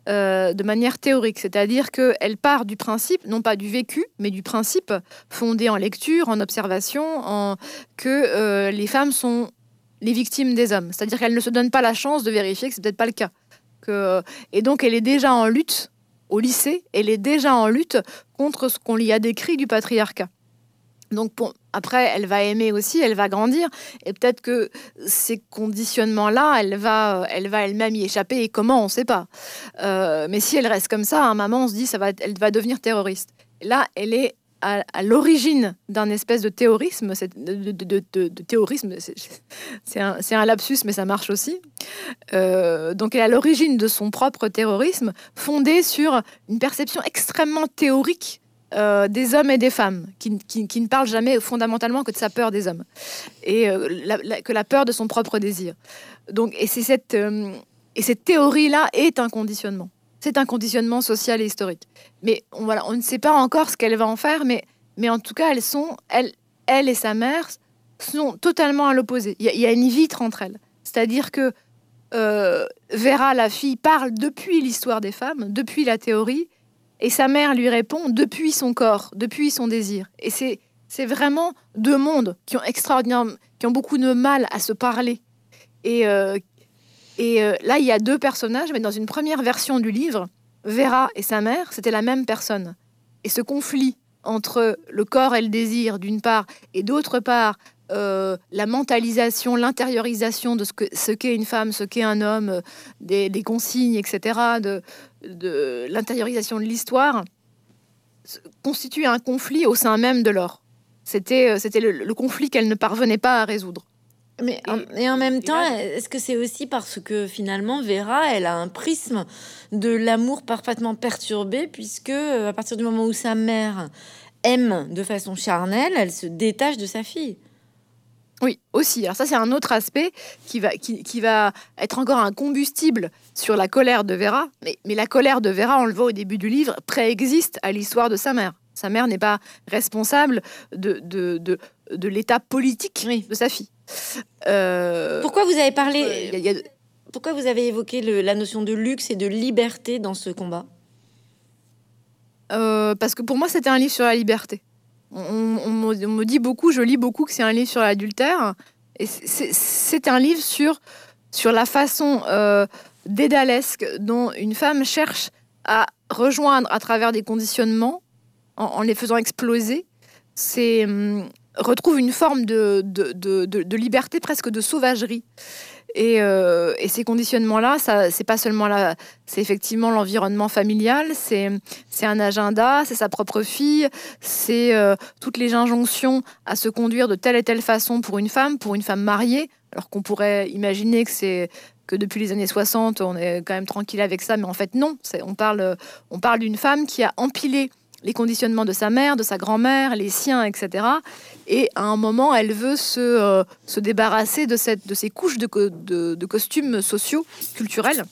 Euh, de manière théorique, c'est-à-dire qu'elle part du principe, non pas du vécu, mais du principe fondé en lecture, en observation, en, que euh, les femmes sont les victimes des hommes. C'est-à-dire qu'elle ne se donne pas la chance de vérifier que c'est peut-être pas le cas. Et donc elle est déjà en lutte au lycée, elle est déjà en lutte contre ce qu'on lui a décrit du patriarcat. Donc après, elle va aimer aussi, elle va grandir, et peut-être que ces conditionnements-là, elle va, elle va elle-même y échapper. Et comment, on ne sait pas. Euh, mais si elle reste comme ça, à un moment, on se dit, ça va, elle va devenir terroriste. Là, elle est à, l'origine d'un espèce de terrorisme, de, de, c'est un, lapsus, mais ça marche aussi. Euh, donc, elle est à l'origine de son propre terrorisme, fondé sur une perception extrêmement théorique euh, des hommes et des femmes, qui, ne parlent jamais fondamentalement que de sa peur des hommes, et euh, que la peur de son propre désir. Donc, et, c'est et cette théorie-là est un conditionnement. C'est un conditionnement social et historique. Mais on, voilà, on ne sait pas encore ce qu'elle va en faire, mais, mais en tout cas, elles sont, elle, elle et sa mère sont totalement à l'opposé. Il y, a une vitre entre elles. C'est-à-dire que euh, Vera, la fille, parle depuis l'histoire des femmes, depuis la théorie, et sa mère lui répond depuis son corps, depuis son désir. Et c'est, c'est vraiment deux mondes qui ont extraordinairement, qui ont beaucoup de mal à se parler euh, et euh, là, il y a deux personnages, mais dans une première version du livre, Vera et sa mère, c'était la même personne. Et ce conflit entre le corps et le désir, d'une part, et d'autre part, euh, la mentalisation, l'intériorisation de ce qu'est une femme, ce qu'est un homme, euh, des, consignes, etc., de, de l'intériorisation de l'histoire, constitue un conflit au sein même de l'or. C'était le conflit qu'elle ne parvenait pas à résoudre. Mais et, en, même temps, est-ce que c'est aussi parce que finalement Vera, elle a un prisme de l'amour parfaitement perturbé, puisque euh, à partir du moment où sa mère aime de façon charnelle, elle se détache de sa fille. Oui, aussi. Alors ça, c'est un autre aspect qui va, qui, qui, va être encore un combustible sur la colère de Vera. Mais, mais la colère de Vera, on le voit au début du livre, préexiste à l'histoire de sa mère. Sa mère n'est pas responsable de, de, de, de l'état politique de sa fille. Euh, pourquoi vous avez parlé Pourquoi vous avez évoqué la notion de luxe et de liberté dans ce combat? Euh, Parce que pour moi, c'était un livre sur la liberté. On, me dit beaucoup, je lis beaucoup que c'est un livre sur l'adultère. Et c'est un livre sur, sur la façon euh, dédalesque dont une femme cherche à rejoindre à travers des conditionnements, en, les faisant exploser, c'est hum, retrouve une forme de, de, de, liberté, presque de sauvagerie. Et, euh, et, ces conditionnements-là, ça, c'est pas seulement là, c'est effectivement l'environnement familial, c'est, c'est un agenda, c'est sa propre fille, c'est euh, toutes les injonctions à se conduire de telle et telle façon pour une femme, pour une femme mariée, alors qu'on pourrait imaginer que c'est que depuis les années 60, on est quand même tranquille avec ça, mais en fait non, c'est, on parle, on parle d'une femme qui a empilé les conditionnements de sa mère, de sa grand-mère, les siens, etc. Et à un moment, elle veut se, euh, se débarrasser de, cette, de ces couches de, de, costumes sociaux, culturels,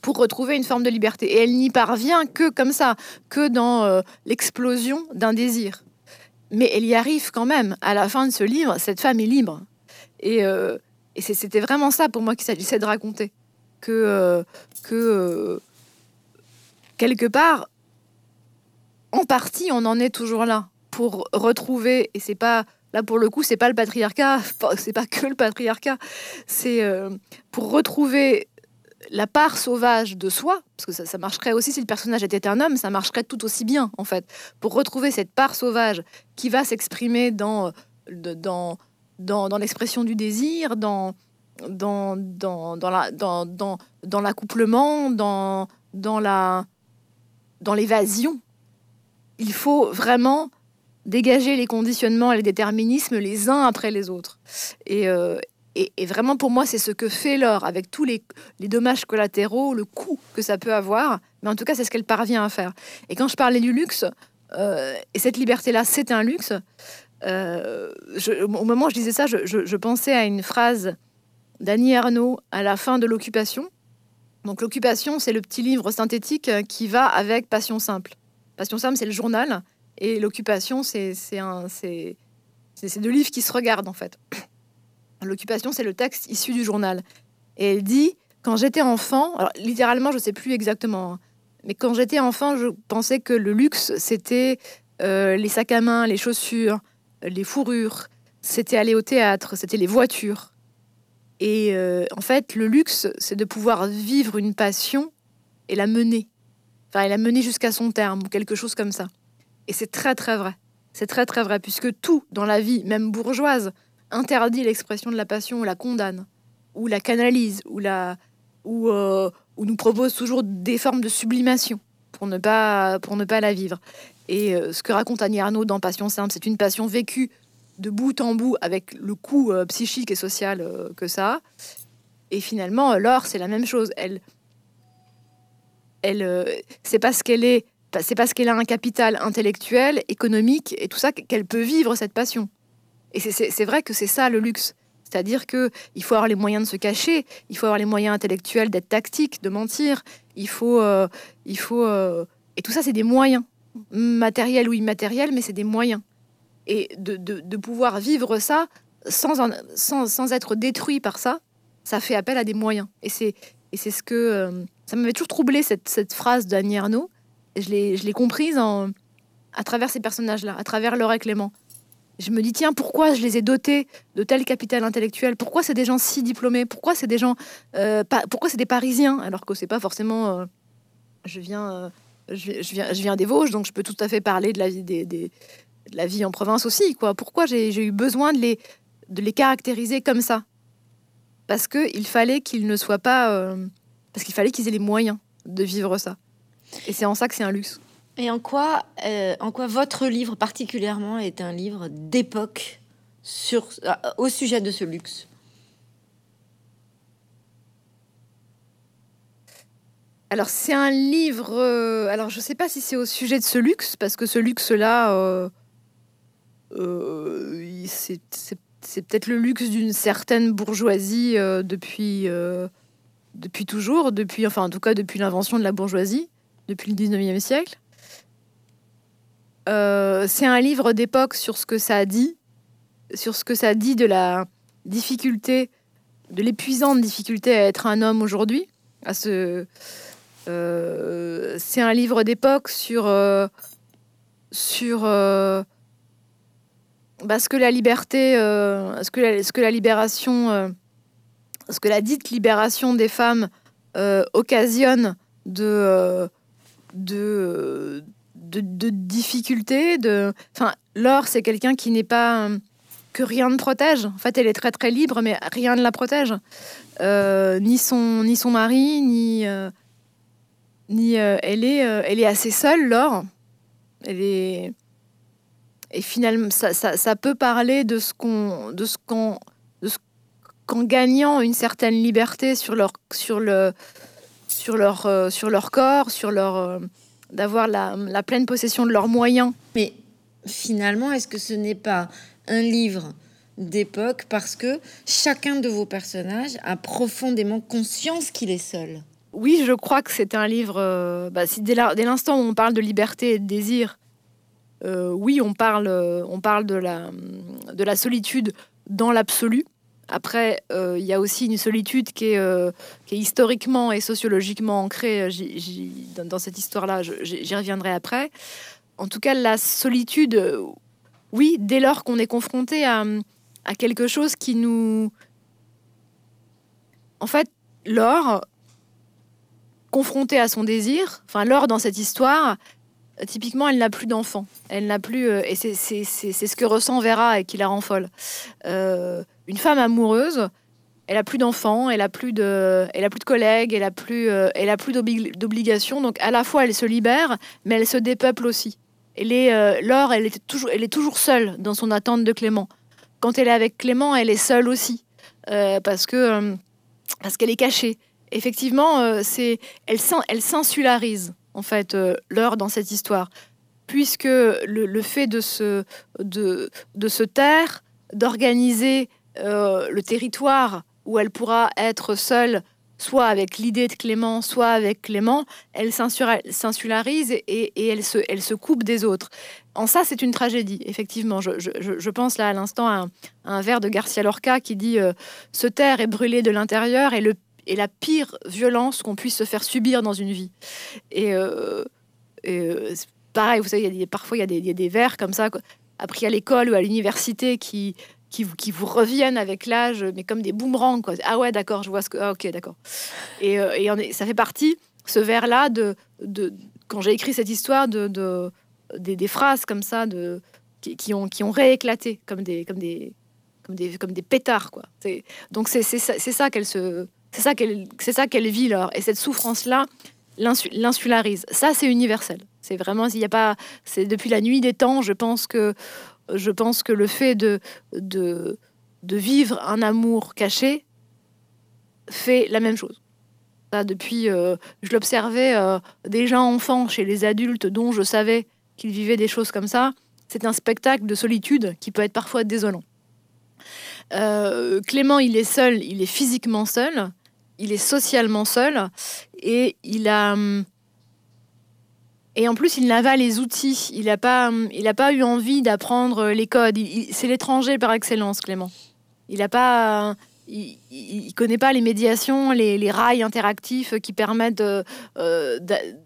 pour retrouver une forme de liberté. Et elle n'y parvient que comme ça, que dans euh, l'explosion d'un désir. Mais elle y arrive quand même. À la fin de ce livre, cette femme est libre. Et, euh, et c'était vraiment ça pour moi qu'il s'agissait de raconter. Que, que quelque part, en partie, on en est toujours là pour retrouver, et c'est pas là pour le coup, c'est pas le patriarcat, c'est pas que le patriarcat, c'est euh, pour retrouver la part sauvage de soi, parce que ça, marcherait aussi si le personnage était un homme, ça marcherait tout aussi bien en fait, pour retrouver cette part sauvage qui va s'exprimer dans, dans, dans, l'expression du désir, dans, dans, dans l'accouplement, dans, dans, la, dans l'évasion il faut vraiment dégager les conditionnements et les déterminismes les uns après les autres. Et, euh, vraiment, pour moi, c'est ce que fait l'or, avec tous les, dommages collatéraux, le coût que ça peut avoir. Mais en tout cas, c'est ce qu'elle parvient à faire. Et quand je parlais du luxe, euh, et cette liberté-là, c'est un luxe, euh, au moment où je disais ça, je, pensais à une phrase d'Annie Arnaud à la fin de l'occupation. Donc l'occupation, c'est le petit livre synthétique qui va avec Passion simple. Passion c'est le journal. Et l'occupation, c'est deux livres qui se regardent, en fait. L'occupation, c'est le texte issu du journal. Et elle dit Quand j'étais enfant, alors littéralement, je sais plus exactement, hein, mais quand j'étais enfant, je pensais que le luxe, c'était euh, les sacs à main, les chaussures, les fourrures, c'était aller au théâtre, c'était les voitures. Et euh, en fait, le luxe, c'est de pouvoir vivre une passion et la mener. Enfin, elle a mené jusqu'à son terme, ou quelque chose comme ça. Et c'est très, très vrai. C'est très très vrai, puisque tout dans la vie, même bourgeoise, interdit l'expression de la passion ou la condamne, ou la canalise, ou, la, ou, euh, ou nous propose toujours des formes de sublimation pour ne pas, pour ne pas la vivre. Et euh, ce que raconte Annie Arnaud dans Passion simple, c'est une passion vécue de bout en bout avec le coût euh, psychique et social que ça a. Et finalement, Laure, c'est la même chose. Elle, elle, c'est parce qu'elle est c'est parce qu'elle a un capital intellectuel, économique et tout ça qu'elle peut vivre cette passion. Et c'est vrai que c'est ça le luxe. C'est-à-dire que il faut avoir les moyens de se cacher, il faut avoir les moyens intellectuels d'être tactique, de mentir. Il faut, euh, il faut, euh, et tout ça c'est des moyens, matériels ou immatériels, mais c'est des moyens. Et de, pouvoir vivre ça sans, sans, être détruit par ça, ça fait appel à des moyens. Et c'est et c'est ce que euh, ça m'avait toujours troublé cette, phrase d'Annie Arnaud je l'ai comprise en, à travers ces personnages-là, à travers Laura et Clément. Je me dis, tiens, pourquoi je les ai dotés de tel capital intellectuel? Pourquoi c'est des gens si diplômés? Pourquoi c'est des gens, euh, pourquoi c'est des Parisiens? Alors que c'est pas forcément. Euh, je viens, euh, je, viens, je viens des Vosges, donc je peux tout à fait parler de la vie des, de la vie en province aussi. Quoi Pourquoi j'ai eu besoin de les, de les caractériser comme ça? Parce que il fallait qu'ils ne soient pas, parce qu'il fallait qu'ils aient les moyens de vivre ça. Et c'est en ça que c'est un luxe. Et en quoi, euh, en quoi votre livre particulièrement est un livre d'époque sur, euh, au sujet de ce luxe? Alors c'est un livre. Euh, alors je ne sais pas si c'est au sujet de ce luxe parce que ce luxe-là, c'est peut-être le luxe d'une certaine bourgeoisie depuis depuis toujours, depuis enfin en tout cas depuis l'invention de la bourgeoisie depuis le 19e siècle. Euh, c'est un livre d'époque sur ce que ça dit, sur ce que ça dit de la difficulté, de l'épuisante difficulté à être un homme aujourd'hui. À ce, euh, c'est un livre d'époque sur euh, sur bah, ce que la liberté, ce que la libération, ce que la dite libération des femmes occasionne de de, de, difficultés. De... Enfin, Laure, c'est quelqu'un qui n'est pas. que rien ne protège. En fait, elle est très très libre, mais rien ne la protège. Euh, ni, son, ni son mari, ni. Euh, ni euh, elle, est, elle est assez seule, Laure. Elle est. Et finalement, ça, ça, ça peut parler de ce qu'on. de ce qu'on. Qu'en gagnant une certaine liberté sur leur. sur le sur leur, euh, sur leur corps, sur leur euh, d'avoir la, la, pleine possession de leurs moyens. Mais finalement, est-ce que ce n'est pas un livre d'époque parce que chacun de vos personnages a profondément conscience qu'il est seul? Oui, je crois que c'est un livre. Euh, bah, si dès l'instant où on parle de liberté et de désir, oui, on parle, on parle de, la, de la solitude dans l'absolu. Après, euh, il y a aussi une solitude qui est, euh, historiquement et sociologiquement ancrée euh, dans, cette histoire-là. J'y reviendrai après. En tout cas, la solitude, oui, dès lors qu'on est confronté à, quelque chose qui nous... En fait, Laure, confrontée à son désir, enfin Laure dans cette histoire, typiquement, elle n'a plus d'enfant. Elle n'a plus, et c'est ce que ressent Vera et qui la rend folle une femme amoureuse, elle a plus d'enfants, elle a plus de, elle a plus de collègues, elle a plus, euh, elle a plus d'obligations. Donc à la fois elle se libère, mais elle se dépeuple aussi. Elle euh, Laure, elle est toujours, elle est toujours seule dans son attente de Clément. Quand elle est avec Clément, elle est seule aussi euh, parce que parce qu'elle est cachée. Effectivement, c'est, elle, elle s'insularise en fait Laure dans cette histoire, puisque le, le fait de se, de, de se taire, d'organiser euh, le territoire où elle pourra être seule, soit avec l'idée de Clément, soit avec Clément, elle s'insularise et, elle, se, coupe des autres. En ça, c'est une tragédie, effectivement. Je, pense là à l'instant à, un vers de Garcia Lorca qui dit euh, Se taire et brûler de l'intérieur est, la pire violence qu'on puisse se faire subir dans une vie. Et, euh, pareil, vous savez, parfois il y, a des, il y a des vers comme ça, appris à l'école ou à l'université qui qui vous, qui vous reviennent avec l'âge, mais comme des boomerangs. Quoi. Ah ouais, d'accord, je vois ce que. Ah, ok, d'accord. Et, euh, ça fait partie, ce vers-là, de, de, quand j'ai écrit cette histoire, de, de des, phrases comme ça, de, qui, ont, qui ont rééclaté comme des, comme des, comme des, comme des pétards. Quoi. Donc c'est ça, ça qu'elle se... C'est ça qu'elle qu'elle vit là et cette souffrance là l'insularise. Ça c'est universel. C'est vraiment il y a pas c'est depuis la nuit des temps, je pense que je pense que le fait de de vivre un amour caché fait la même chose. Depuis, euh, je l'observais euh, déjà enfant chez les adultes dont je savais qu'ils vivaient des choses comme ça. C'est un spectacle de solitude qui peut être parfois désolant. Euh, Clément, il est seul, il est physiquement seul, il est socialement seul, et il a hum, et en plus, il n'a pas les outils. Il n'a pas, il a pas eu envie d'apprendre les codes. c'est l'étranger par excellence, Clément. Il n'a pas, il, ne connaît pas les médiations, les, rails interactifs qui permettent euh,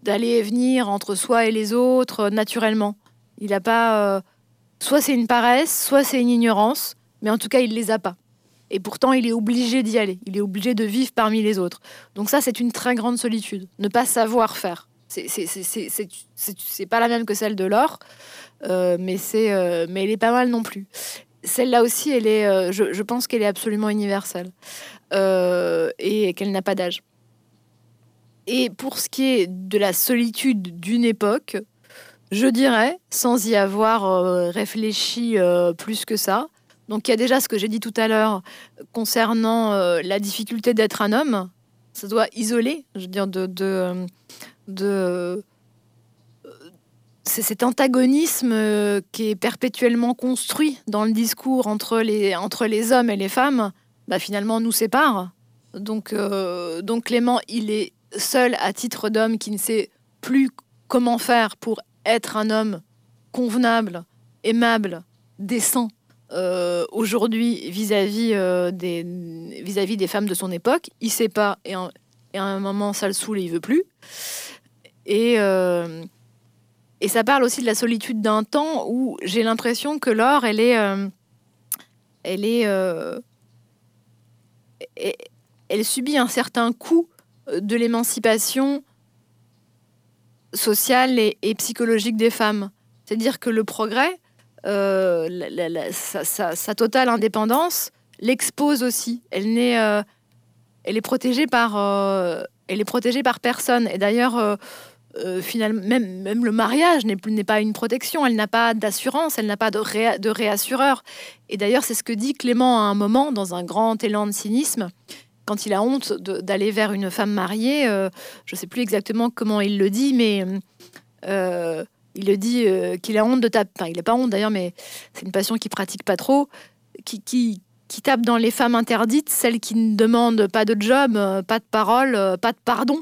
d'aller et venir entre soi et les autres naturellement. Il n'a pas. Euh, soit c'est une paresse, soit c'est une ignorance, mais en tout cas, il les a pas. Et pourtant, il est obligé d'y aller. Il est obligé de vivre parmi les autres. Donc ça, c'est une très grande solitude. Ne pas savoir faire. C'est pas la même que celle de l'or, euh, mais c'est, mais elle est pas mal non plus celle-là aussi, elle est, euh, je, pense qu'elle est absolument universelle euh, et qu'elle n'a pas d'âge. Et pour ce qui est de la solitude d'une époque, je dirais, sans y avoir euh, réfléchi plus que ça, donc il y a déjà ce que j'ai dit tout à l'heure concernant la difficulté d'être un homme. Ça doit isoler, je veux dire, de, de, de c'est cet antagonisme euh, qui est perpétuellement construit dans le discours entre les, entre les hommes et les femmes, bah, finalement nous sépare. Donc, euh, donc Clément, il est seul à titre d'homme qui ne sait plus comment faire pour être un homme convenable, aimable, décent euh, aujourd'hui vis-à-vis des, vis-à-vis des femmes de son époque. Il sait pas et, à un moment ça le saoule et il veut plus. Et, et ça parle aussi de la solitude d'un temps où j'ai l'impression que Laure, elle est, euh, elle est, euh, elle subit un certain coup de l'émancipation sociale et, psychologique des femmes. C'est-à-dire que le progrès, euh, sa, totale indépendance, l'expose aussi. Elle n'est, elle est protégée par, elle est protégée par personne. Et d'ailleurs euh, finalement, même, le mariage n'est pas une protection, elle n'a pas d'assurance, elle n'a pas de, réassureur. Et d'ailleurs, c'est ce que dit Clément à un moment, dans un grand élan de cynisme, quand il a honte d'aller vers une femme mariée. Euh, je ne sais plus exactement comment il le dit, mais euh, il le dit qu'il a honte de taper. Enfin, il n'a pas honte d'ailleurs, mais c'est une passion qu'il pratique pas trop, qui, qui tape dans les femmes interdites, celles qui ne demandent pas de job, pas de parole, pas de pardon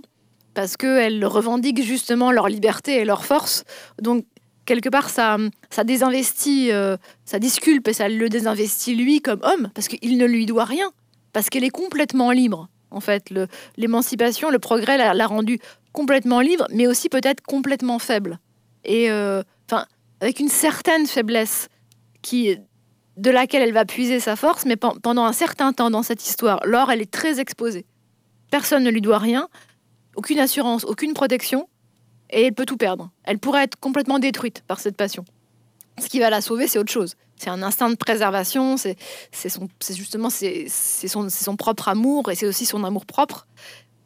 parce qu'elles revendiquent justement leur liberté et leur force. Donc, quelque part, ça, désinvestit, euh, ça disculpe et ça le désinvestit lui comme homme, parce qu'il ne lui doit rien, parce qu'elle est complètement libre. En fait, l'émancipation, le, progrès l'a rendue complètement libre, mais aussi peut-être complètement faible. Et euh, enfin, avec une certaine faiblesse qui, de laquelle elle va puiser sa force, mais pendant un certain temps dans cette histoire, Laure, elle est très exposée. Personne ne lui doit rien aucune assurance, aucune protection, et elle peut tout perdre. Elle pourrait être complètement détruite par cette passion. Ce qui va la sauver, c'est autre chose. C'est un instinct de préservation, c'est justement c'est son, propre amour et c'est aussi son amour propre.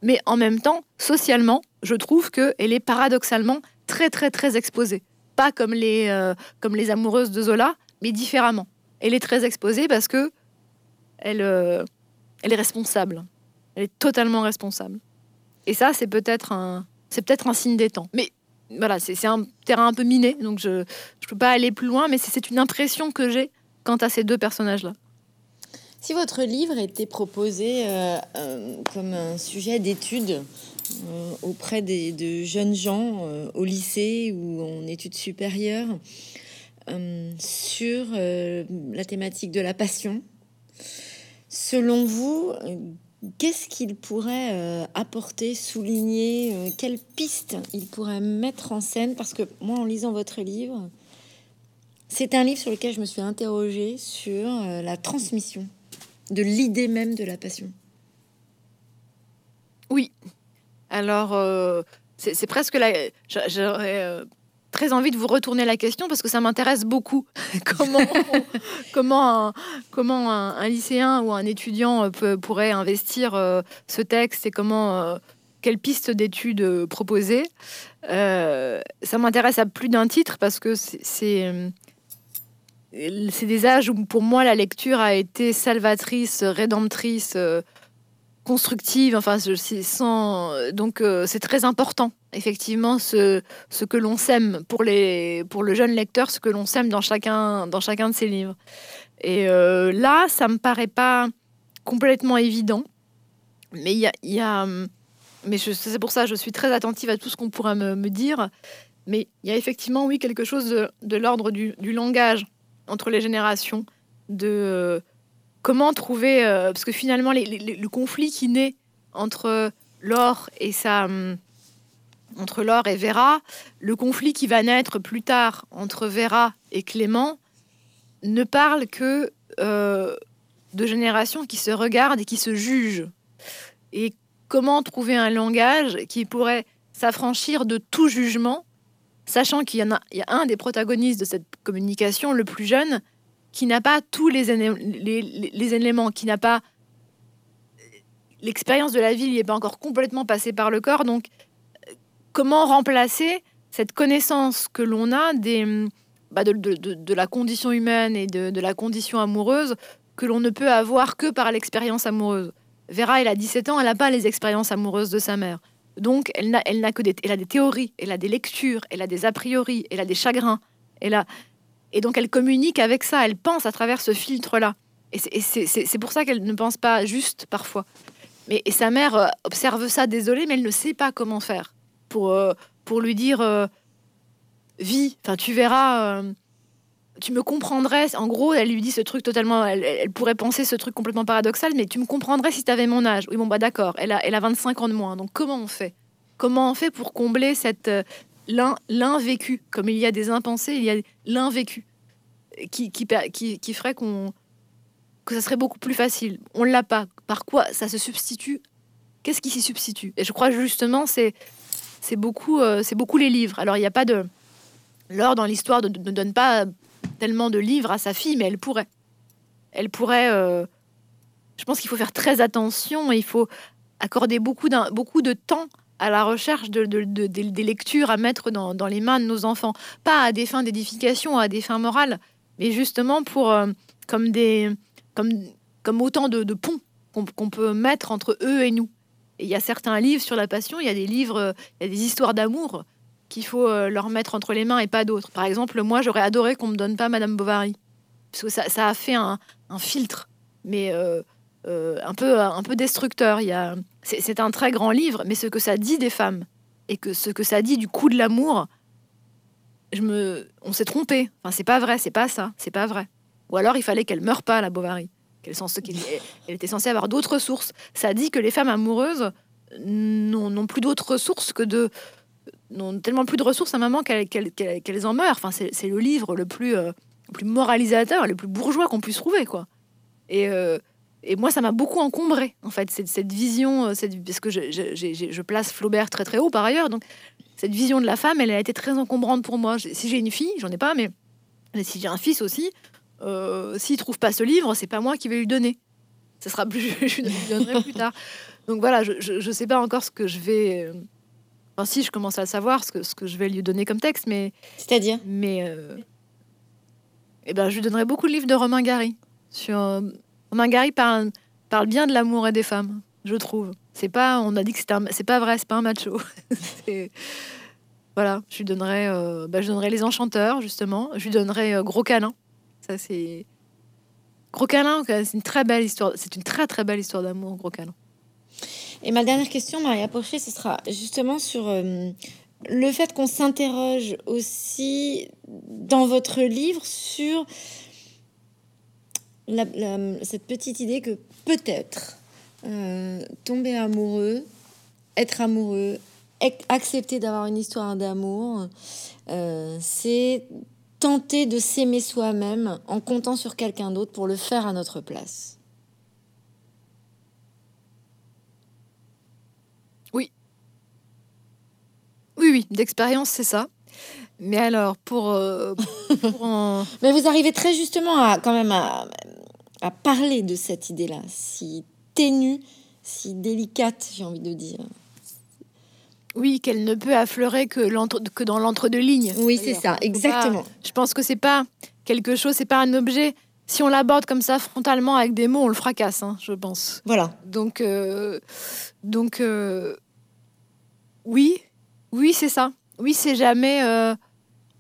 Mais en même temps, socialement, je trouve qu'elle est paradoxalement très très très exposée. Pas comme les, euh, comme les amoureuses de Zola, mais différemment. Elle est très exposée parce que elle, euh, elle est responsable. Elle est totalement responsable. Et ça, c'est peut-être un, c'est peut-être un signe des temps. Mais voilà, c'est un terrain un peu miné, donc je ne peux pas aller plus loin, mais c'est une impression que j'ai quant à ces deux personnages-là. Si votre livre était proposé euh, euh, comme un sujet d'étude euh, auprès des, de jeunes gens au lycée ou en études supérieures sur la thématique de la passion, selon vous, Qu'est-ce qu'il pourrait euh, apporter, souligner euh, Quelles pistes il pourrait mettre en scène? Parce que moi, en lisant votre livre, c'est un livre sur lequel je me suis interrogée sur euh, la transmission de l'idée même de la passion. Oui. Alors, c'est presque là. J'aurais très envie de vous retourner la question parce que ça m'intéresse beaucoup. comment comment, un, comment un, lycéen ou un étudiant peut, pourrait investir ce texte et comment quelle piste d'études proposer? ça m'intéresse à plus d'un titre parce que c'est c'est des âges où pour moi la lecture a été salvatrice, rédemptrice, euh, constructive. Enfin, sans, donc euh, c'est très important effectivement ce, que l'on sème pour, les, pour le jeune lecteur, ce que l'on sème dans chacun, dans chacun de ses livres. Et euh, là, ça me paraît pas complètement évident, mais il y a, mais c'est pour ça je suis très attentive à tout ce qu'on pourra me, dire. Mais il y a effectivement, oui, quelque chose de, l'ordre du, du langage entre les générations, de comment trouver, euh, parce que finalement le conflit qui naît entre Laure et sa, hum, entre Laure et Vera, le conflit qui va naître plus tard entre Vera et Clément, ne parle que euh, de générations qui se regardent et qui se jugent. Et comment trouver un langage qui pourrait s'affranchir de tout jugement sachant qu'il y en a, il y a un des protagonistes de cette communication, le plus jeune, qui n'a pas tous les, éléments, qui n'a pas l'expérience de la vie, il n'est pas encore complètement passé par le corps. Donc, comment remplacer cette connaissance que l'on a des, bah, de, de, la condition humaine et de, la condition amoureuse que l'on ne peut avoir que par l'expérience amoureuse? Vera, elle a 17 ans, elle n'a pas les expériences amoureuses de sa mère. Donc, elle n'a, elle n'a que des, elle a des théories, elle a des lectures, elle a des a priori, elle a des chagrins, elle a, et donc elle communique avec ça, elle pense à travers ce filtre-là. Et c'est, pour ça qu'elle ne pense pas juste parfois. Mais et sa mère euh, observe ça, désolée, mais elle ne sait pas comment faire pour, euh, pour lui dire euh, Vie, enfin tu verras tu me comprendrais. En gros, elle lui dit ce truc totalement. Elle, pourrait penser ce truc complètement paradoxal, mais tu me comprendrais si tu avais mon âge. Oui, bon, bah d'accord, elle a, elle a 25 ans de moins. Donc comment on fait? Comment on fait pour combler cette l'invécu Comme il y a des impensés, il y a l'invécu qui, qui, qui, qui ferait qu'on que ça serait beaucoup plus facile. On l'a pas. Par quoi ça se substitue? Qu'est-ce qui s'y substitue? Et je crois justement c'est c'est beaucoup euh, c'est beaucoup les livres. Alors il n'y a pas de l'or dans l'histoire ne donne pas tellement de livres à sa fille, mais elle pourrait. Elle pourrait. Euh, je pense qu'il faut faire très attention il faut accorder beaucoup, beaucoup de temps à la recherche de, des lectures à mettre dans, les mains de nos enfants. Pas à des fins d'édification, à des fins morales, mais justement pour euh, comme, des, comme, comme autant de, ponts qu'on peut mettre entre eux et nous. Il y a certains livres sur la passion, il y a des livres, il y a des histoires d'amour qu'il faut euh, leur mettre entre les mains et pas d'autres. Par exemple, moi, j'aurais adoré qu'on me donne pas Madame Bovary, parce que ça, a fait un, filtre, mais euh, un, peu, un peu destructeur. Il y a, c'est, un très grand livre, mais ce que ça dit des femmes et que ce que ça dit du coup de l'amour, je me, on s'est trompé. Enfin, c'est pas vrai, c'est pas ça, c'est pas vrai. Ou alors il fallait qu'elle meure pas, la Bovary. Qu'elle, elle était censée avoir d'autres sources. Ça dit que les femmes amoureuses n'ont plus d'autres sources que de n'ont tellement plus de ressources à maman qu'elles en meurent. Enfin, c'est le livre le plus, euh, plus moralisateur, le plus bourgeois qu'on puisse trouver, quoi. Et, euh, et moi, ça m'a beaucoup encombré, en fait, cette, cette vision, euh, cette, parce que je, je, place Flaubert très très haut par ailleurs, donc cette vision de la femme, elle a été très encombrante pour moi. Si j'ai une fille, j'en ai pas, mais si j'ai un fils aussi, euh, s'il trouve pas ce livre, c'est pas moi qui vais lui donner. Ce sera plus, je lui donnerai plus tard. Donc voilà, je, je, sais pas encore ce que je vais Enfin, si, je commence à savoir ce que, ce que je vais lui donner comme texte, mais. C'est-à-dire? Mais. Euh, eh ben, je lui donnerai beaucoup de livres de Romain Gary. Sur... Euh, Romain Gary parle, parle bien de l'amour et des femmes, je trouve. C'est pas, on a dit que c'était c'est pas vrai, c'est pas un macho. voilà, je lui donnerai, euh, bah, je donnerai les enchanteurs justement. Je lui donnerai Gros câlin. Ça c'est Gros câlin, c'est une très belle histoire. C'est une très très belle histoire d'amour, Gros câlin. Et ma dernière question, Maria Porcher, ce sera justement sur euh, le fait qu'on s'interroge aussi dans votre livre sur cette petite idée que peut-être euh, tomber amoureux, être amoureux, accepter d'avoir une histoire d'amour, euh, c'est tenter de s'aimer soi-même en comptant sur quelqu'un d'autre pour le faire à notre place. Oui, oui, d'expérience, c'est ça. Mais alors, pour, euh, pour en- Mais vous arrivez très justement à quand même à, à parler de cette idée-là, si ténue, si délicate, j'ai envie de dire. oui, qu'elle ne peut affleurer que, que dans l'entre-deux lignes. Oui, c'est ça, pas- exactement. Je pense que c'est pas quelque chose, c'est pas un objet. Si on l'aborde comme ça frontalement avec des mots, on le fracasse, hein, je pense. Voilà. Donc, euh, donc euh, oui, oui, c'est ça. Oui, c'est jamais euh,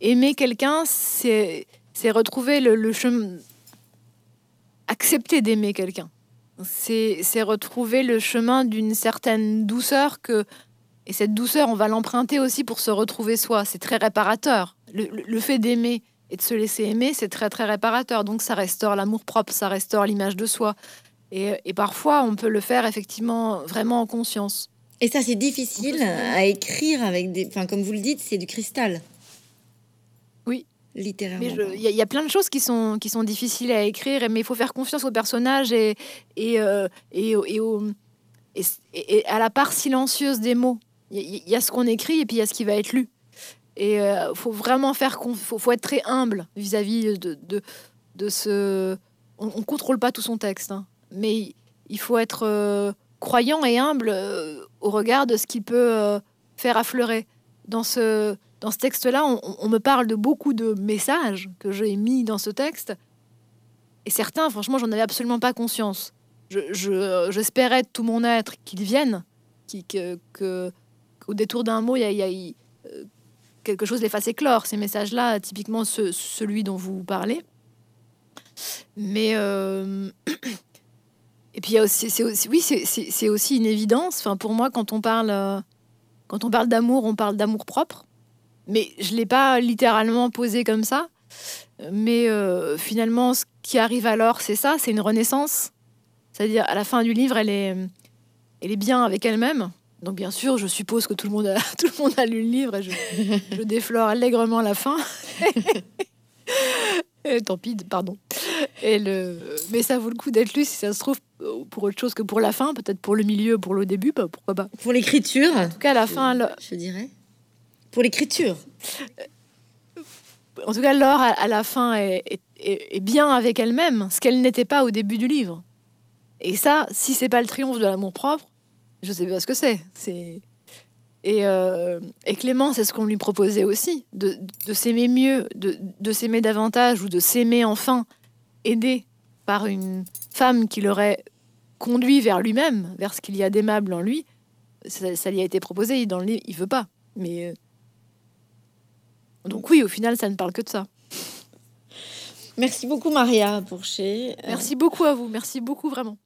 aimer quelqu'un, c'est c'est retrouver le, le chemin, accepter d'aimer quelqu'un. C'est c'est retrouver le chemin d'une certaine douceur que et cette douceur, on va l'emprunter aussi pour se retrouver soi. C'est très réparateur. Le, le- le fait d'aimer et de se laisser aimer, c'est très très réparateur. Donc ça restaure l'amour propre, ça restaure l'image de soi. Et, et parfois, on peut le faire effectivement vraiment en conscience. Et ça, c'est difficile à écrire avec des. Enfin, comme vous le dites, c'est du cristal. Il y, a- plein de choses qui sont, qui sont difficiles à écrire, mais il faut faire confiance au personnage et, et, euh, et, et, à la part silencieuse des mots. Il y, a ce qu'on écrit et puis il y a ce qui va être lu. Et il faut vraiment faire faut, faut être très humble vis-à-vis de, de, ce. On ne contrôle pas tout son texte, hein, mais il faut être euh, croyant et humble euh, au regard de ce qu'il peut euh, faire affleurer. Dans ce, dans ce texte-là, on, me parle de beaucoup de messages que j'ai mis dans ce texte. Et certains, franchement, j'en avais absolument pas conscience. Je- je- J'espérais de tout mon être qu'ils viennent, qui, que, que- qu'au détour d'un mot, il y a, y a- il- euh, quelque chose les fasse éclore. Ces messages-là, typiquement ce- celui dont vous parlez. Mais euh, et puis y c'est aussi, oui, c'est aussi une évidence. Enfin, pour moi, quand on parle, euh, quand on parle d'amour, on parle d'amour propre. Mais je l'ai pas littéralement posé comme ça. Mais euh, finalement, ce qui arrive alors, c'est ça, c'est une renaissance. C'est-à-dire, à la fin du livre, elle est, elle est bien avec elle-même. Donc, bien sûr, je suppose que tout le monde a, tout le monde a lu le livre et je, je déflore allègrement la fin. Et tant pis, pardon. Et le... Mais ça vaut le coup d'être lu si ça se trouve pour autre chose que pour la fin, peut-être pour le milieu, pour le début, bah, pourquoi pas. Pour l'écriture, En tout cas, à la fin, je dirais. Pour l'écriture. en tout cas, Laure, à, la fin, est, bien avec elle-même, ce qu'elle n'était pas au début du livre. Et ça, si c'est pas le triomphe de l'amour propre, je sais pas ce que c'est. Euh, et Clément, c'est ce qu'on lui proposait aussi, de, s'aimer mieux, de, s'aimer davantage ou de s'aimer enfin, aidé par une femme qui l'aurait conduit vers lui-même, vers ce qu'il y a d'aimable en lui. Ça, ça lui a été proposé dans le livre, il veut pas. Mais euh, donc oui, au final, ça ne parle que de ça. Merci beaucoup, Maria Pourchet. Euh, Merci beaucoup à vous, merci beaucoup vraiment.